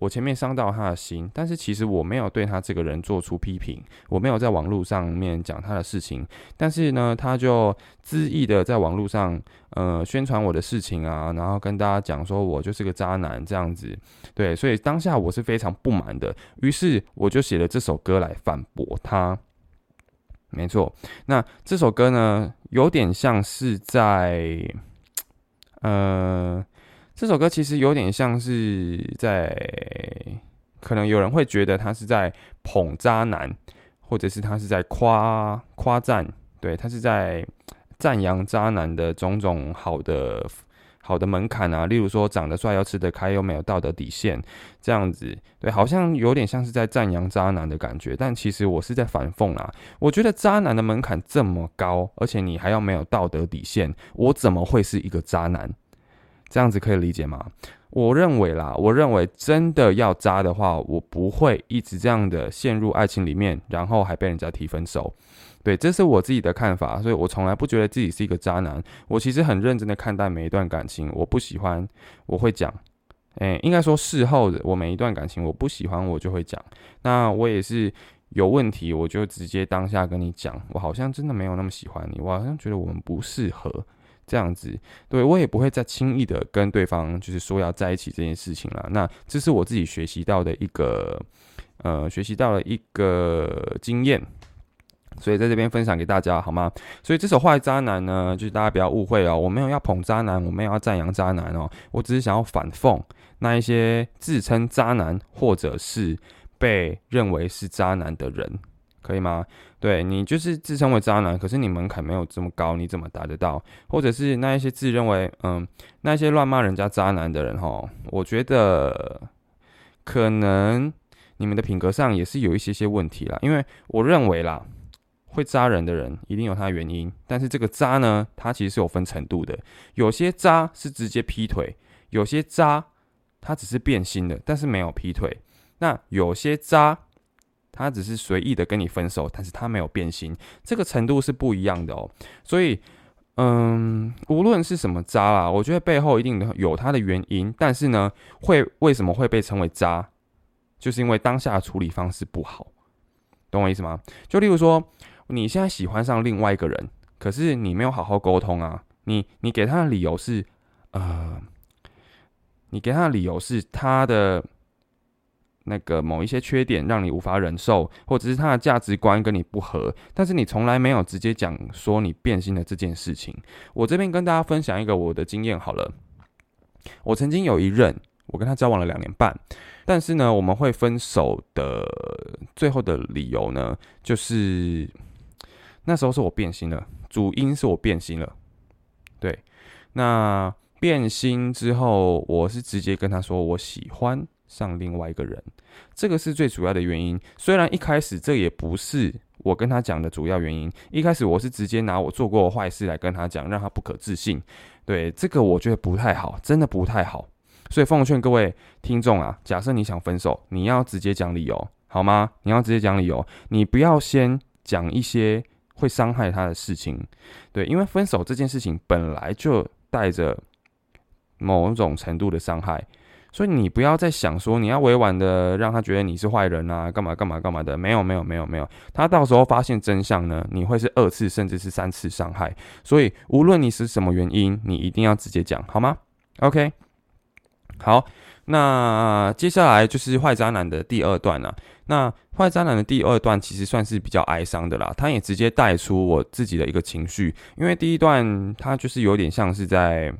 我前面伤到他的心，但是其实我没有对他这个人做出批评，我没有在网络上面讲他的事情，但是呢，他就恣意的在网络上呃宣传我的事情啊，然后跟大家讲说我就是个渣男这样子，对，所以当下我是非常不满的，于是我就写了这首歌来反驳他。没错，那这首歌呢，有点像是在呃。这首歌其实有点像是在，可能有人会觉得他是在捧渣男，或者是他是在夸夸赞，对他是在赞扬渣男的种种好的好的门槛啊，例如说长得帅又吃得开又没有道德底线这样子，对，好像有点像是在赞扬渣男的感觉，但其实我是在反讽啊。我觉得渣男的门槛这么高，而且你还要没有道德底线，我怎么会是一个渣男？这样子可以理解吗？我认为啦，我认为真的要渣的话，我不会一直这样的陷入爱情里面，然后还被人家提分手。对，这是我自己的看法，所以我从来不觉得自己是一个渣男。我其实很认真的看待每一段感情，我不喜欢我会讲，诶，应该说事后的我每一段感情我不喜欢我就会讲。那我也是有问题，我就直接当下跟你讲，我好像真的没有那么喜欢你，我好像觉得我们不适合。这样子，对我也不会再轻易的跟对方就是说要在一起这件事情了。那这是我自己学习到的一个，呃，学习到了一个经验，所以在这边分享给大家好吗？所以这首坏渣男呢，就是大家不要误会哦，我没有要捧渣男，我没有要赞扬渣男哦，我只是想要反讽那一些自称渣男或者是被认为是渣男的人。可以吗？对你就是自称为渣男，可是你门槛没有这么高，你怎么达得到？或者是那一些自认为嗯，那些乱骂人家渣男的人哈，我觉得可能你们的品格上也是有一些些问题啦。因为我认为啦，会渣人的人一定有他的原因，但是这个渣呢，它其实是有分程度的。有些渣是直接劈腿，有些渣他只是变心的，但是没有劈腿。那有些渣。他只是随意的跟你分手，但是他没有变心，这个程度是不一样的哦。所以，嗯，无论是什么渣啦，我觉得背后一定有他的原因。但是呢，会为什么会被称为渣，就是因为当下的处理方式不好，懂我意思吗？就例如说，你现在喜欢上另外一个人，可是你没有好好沟通啊，你你给他的理由是，呃，你给他的理由是他的。那个某一些缺点让你无法忍受，或者是他的价值观跟你不合，但是你从来没有直接讲说你变心的这件事情。我这边跟大家分享一个我的经验好了。我曾经有一任，我跟他交往了两年半，但是呢，我们会分手的最后的理由呢，就是那时候是我变心了，主因是我变心了。对，那变心之后，我是直接跟他说我喜欢。上另外一个人，这个是最主要的原因。虽然一开始这也不是我跟他讲的主要原因，一开始我是直接拿我做过坏事来跟他讲，让他不可置信。对这个我觉得不太好，真的不太好。所以奉劝各位听众啊，假设你想分手，你要直接讲理由，好吗？你要直接讲理由，你不要先讲一些会伤害他的事情。对，因为分手这件事情本来就带着某种程度的伤害。所以你不要再想说你要委婉的让他觉得你是坏人啊，干嘛干嘛干嘛的，没有没有没有没有，他到时候发现真相呢，你会是二次甚至是三次伤害。所以无论你是什么原因，你一定要直接讲，好吗？OK，好，那接下来就是坏渣男的第二段了。那坏渣男的第二段其实算是比较哀伤的啦，他也直接带出我自己的一个情绪，因为第一段他就是有点像是在，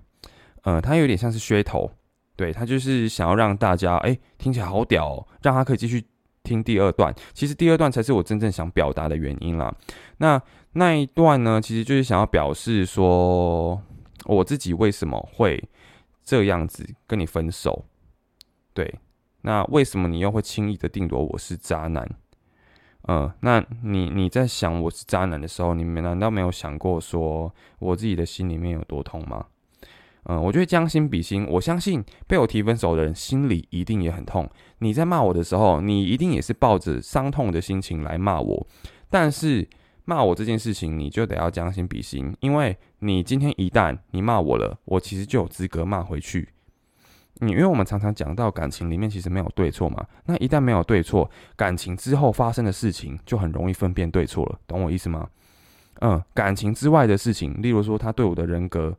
呃，他有点像是噱头。对他就是想要让大家哎听起来好屌，哦，让他可以继续听第二段。其实第二段才是我真正想表达的原因啦。那那一段呢，其实就是想要表示说我自己为什么会这样子跟你分手。对，那为什么你又会轻易的定夺我是渣男？嗯，那你你在想我是渣男的时候，你们难道没有想过说我自己的心里面有多痛吗？嗯，我觉得将心比心，我相信被我提分手的人心里一定也很痛。你在骂我的时候，你一定也是抱着伤痛的心情来骂我。但是骂我这件事情，你就得要将心比心，因为你今天一旦你骂我了，我其实就有资格骂回去。你因为我们常常讲到感情里面其实没有对错嘛，那一旦没有对错，感情之后发生的事情就很容易分辨对错了，懂我意思吗？嗯，感情之外的事情，例如说他对我的人格。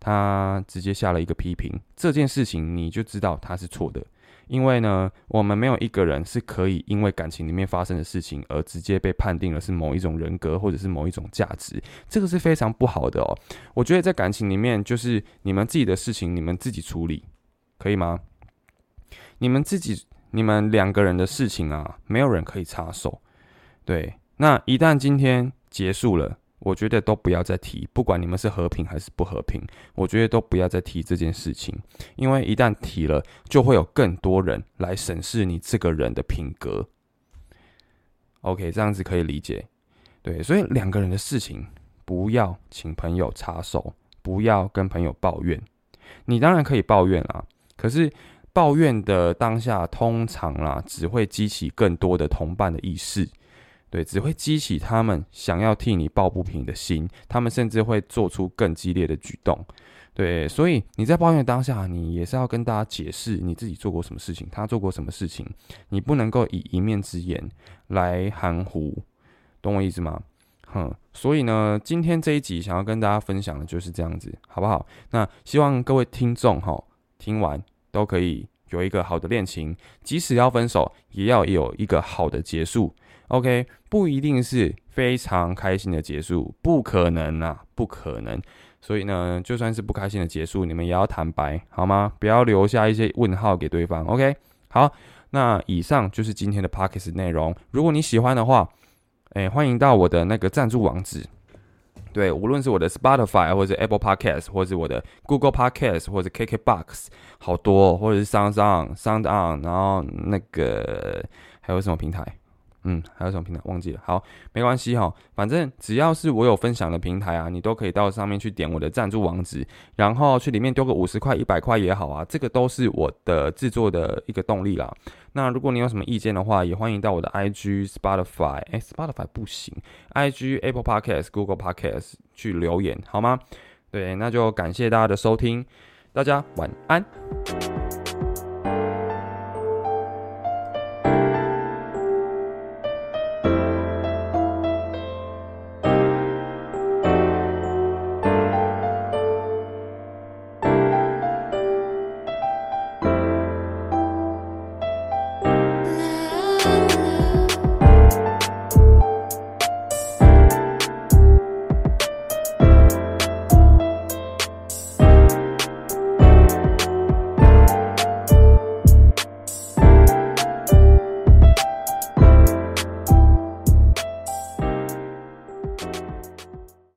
他直接下了一个批评，这件事情你就知道他是错的，因为呢，我们没有一个人是可以因为感情里面发生的事情而直接被判定了是某一种人格或者是某一种价值，这个是非常不好的哦。我觉得在感情里面，就是你们自己的事情，你们自己处理，可以吗？你们自己，你们两个人的事情啊，没有人可以插手。对，那一旦今天结束了。我觉得都不要再提，不管你们是和平还是不和平，我觉得都不要再提这件事情，因为一旦提了，就会有更多人来审视你这个人的品格。OK，这样子可以理解，对，所以两个人的事情不要请朋友插手，不要跟朋友抱怨。你当然可以抱怨啦，可是抱怨的当下，通常啦只会激起更多的同伴的意识。对，只会激起他们想要替你抱不平的心，他们甚至会做出更激烈的举动。对，所以你在抱怨当下，你也是要跟大家解释你自己做过什么事情，他做过什么事情，你不能够以一面之言来含糊，懂我意思吗？哼，所以呢，今天这一集想要跟大家分享的就是这样子，好不好？那希望各位听众哈，听完都可以有一个好的恋情，即使要分手，也要有一个好的结束。OK，不一定是非常开心的结束，不可能啊，不可能。所以呢，就算是不开心的结束，你们也要坦白，好吗？不要留下一些问号给对方。OK，好，那以上就是今天的 Pockets 内容。如果你喜欢的话，哎，欢迎到我的那个赞助网址。对，无论是我的 Spotify 或者 Apple Podcast，或者是我的 Google Podcast，或者 KKBox，好多，或者是 Sound On、Sound On，然后那个还有什么平台？嗯，还有什么平台忘记了？好，没关系哈，反正只要是我有分享的平台啊，你都可以到上面去点我的赞助网址，然后去里面丢个五十块、一百块也好啊，这个都是我的制作的一个动力啦。那如果你有什么意见的话，也欢迎到我的 IG、Spotify，哎，Spotify 不行，IG、Apple Podcast、Google Podcast 去留言好吗？对，那就感谢大家的收听，大家晚安。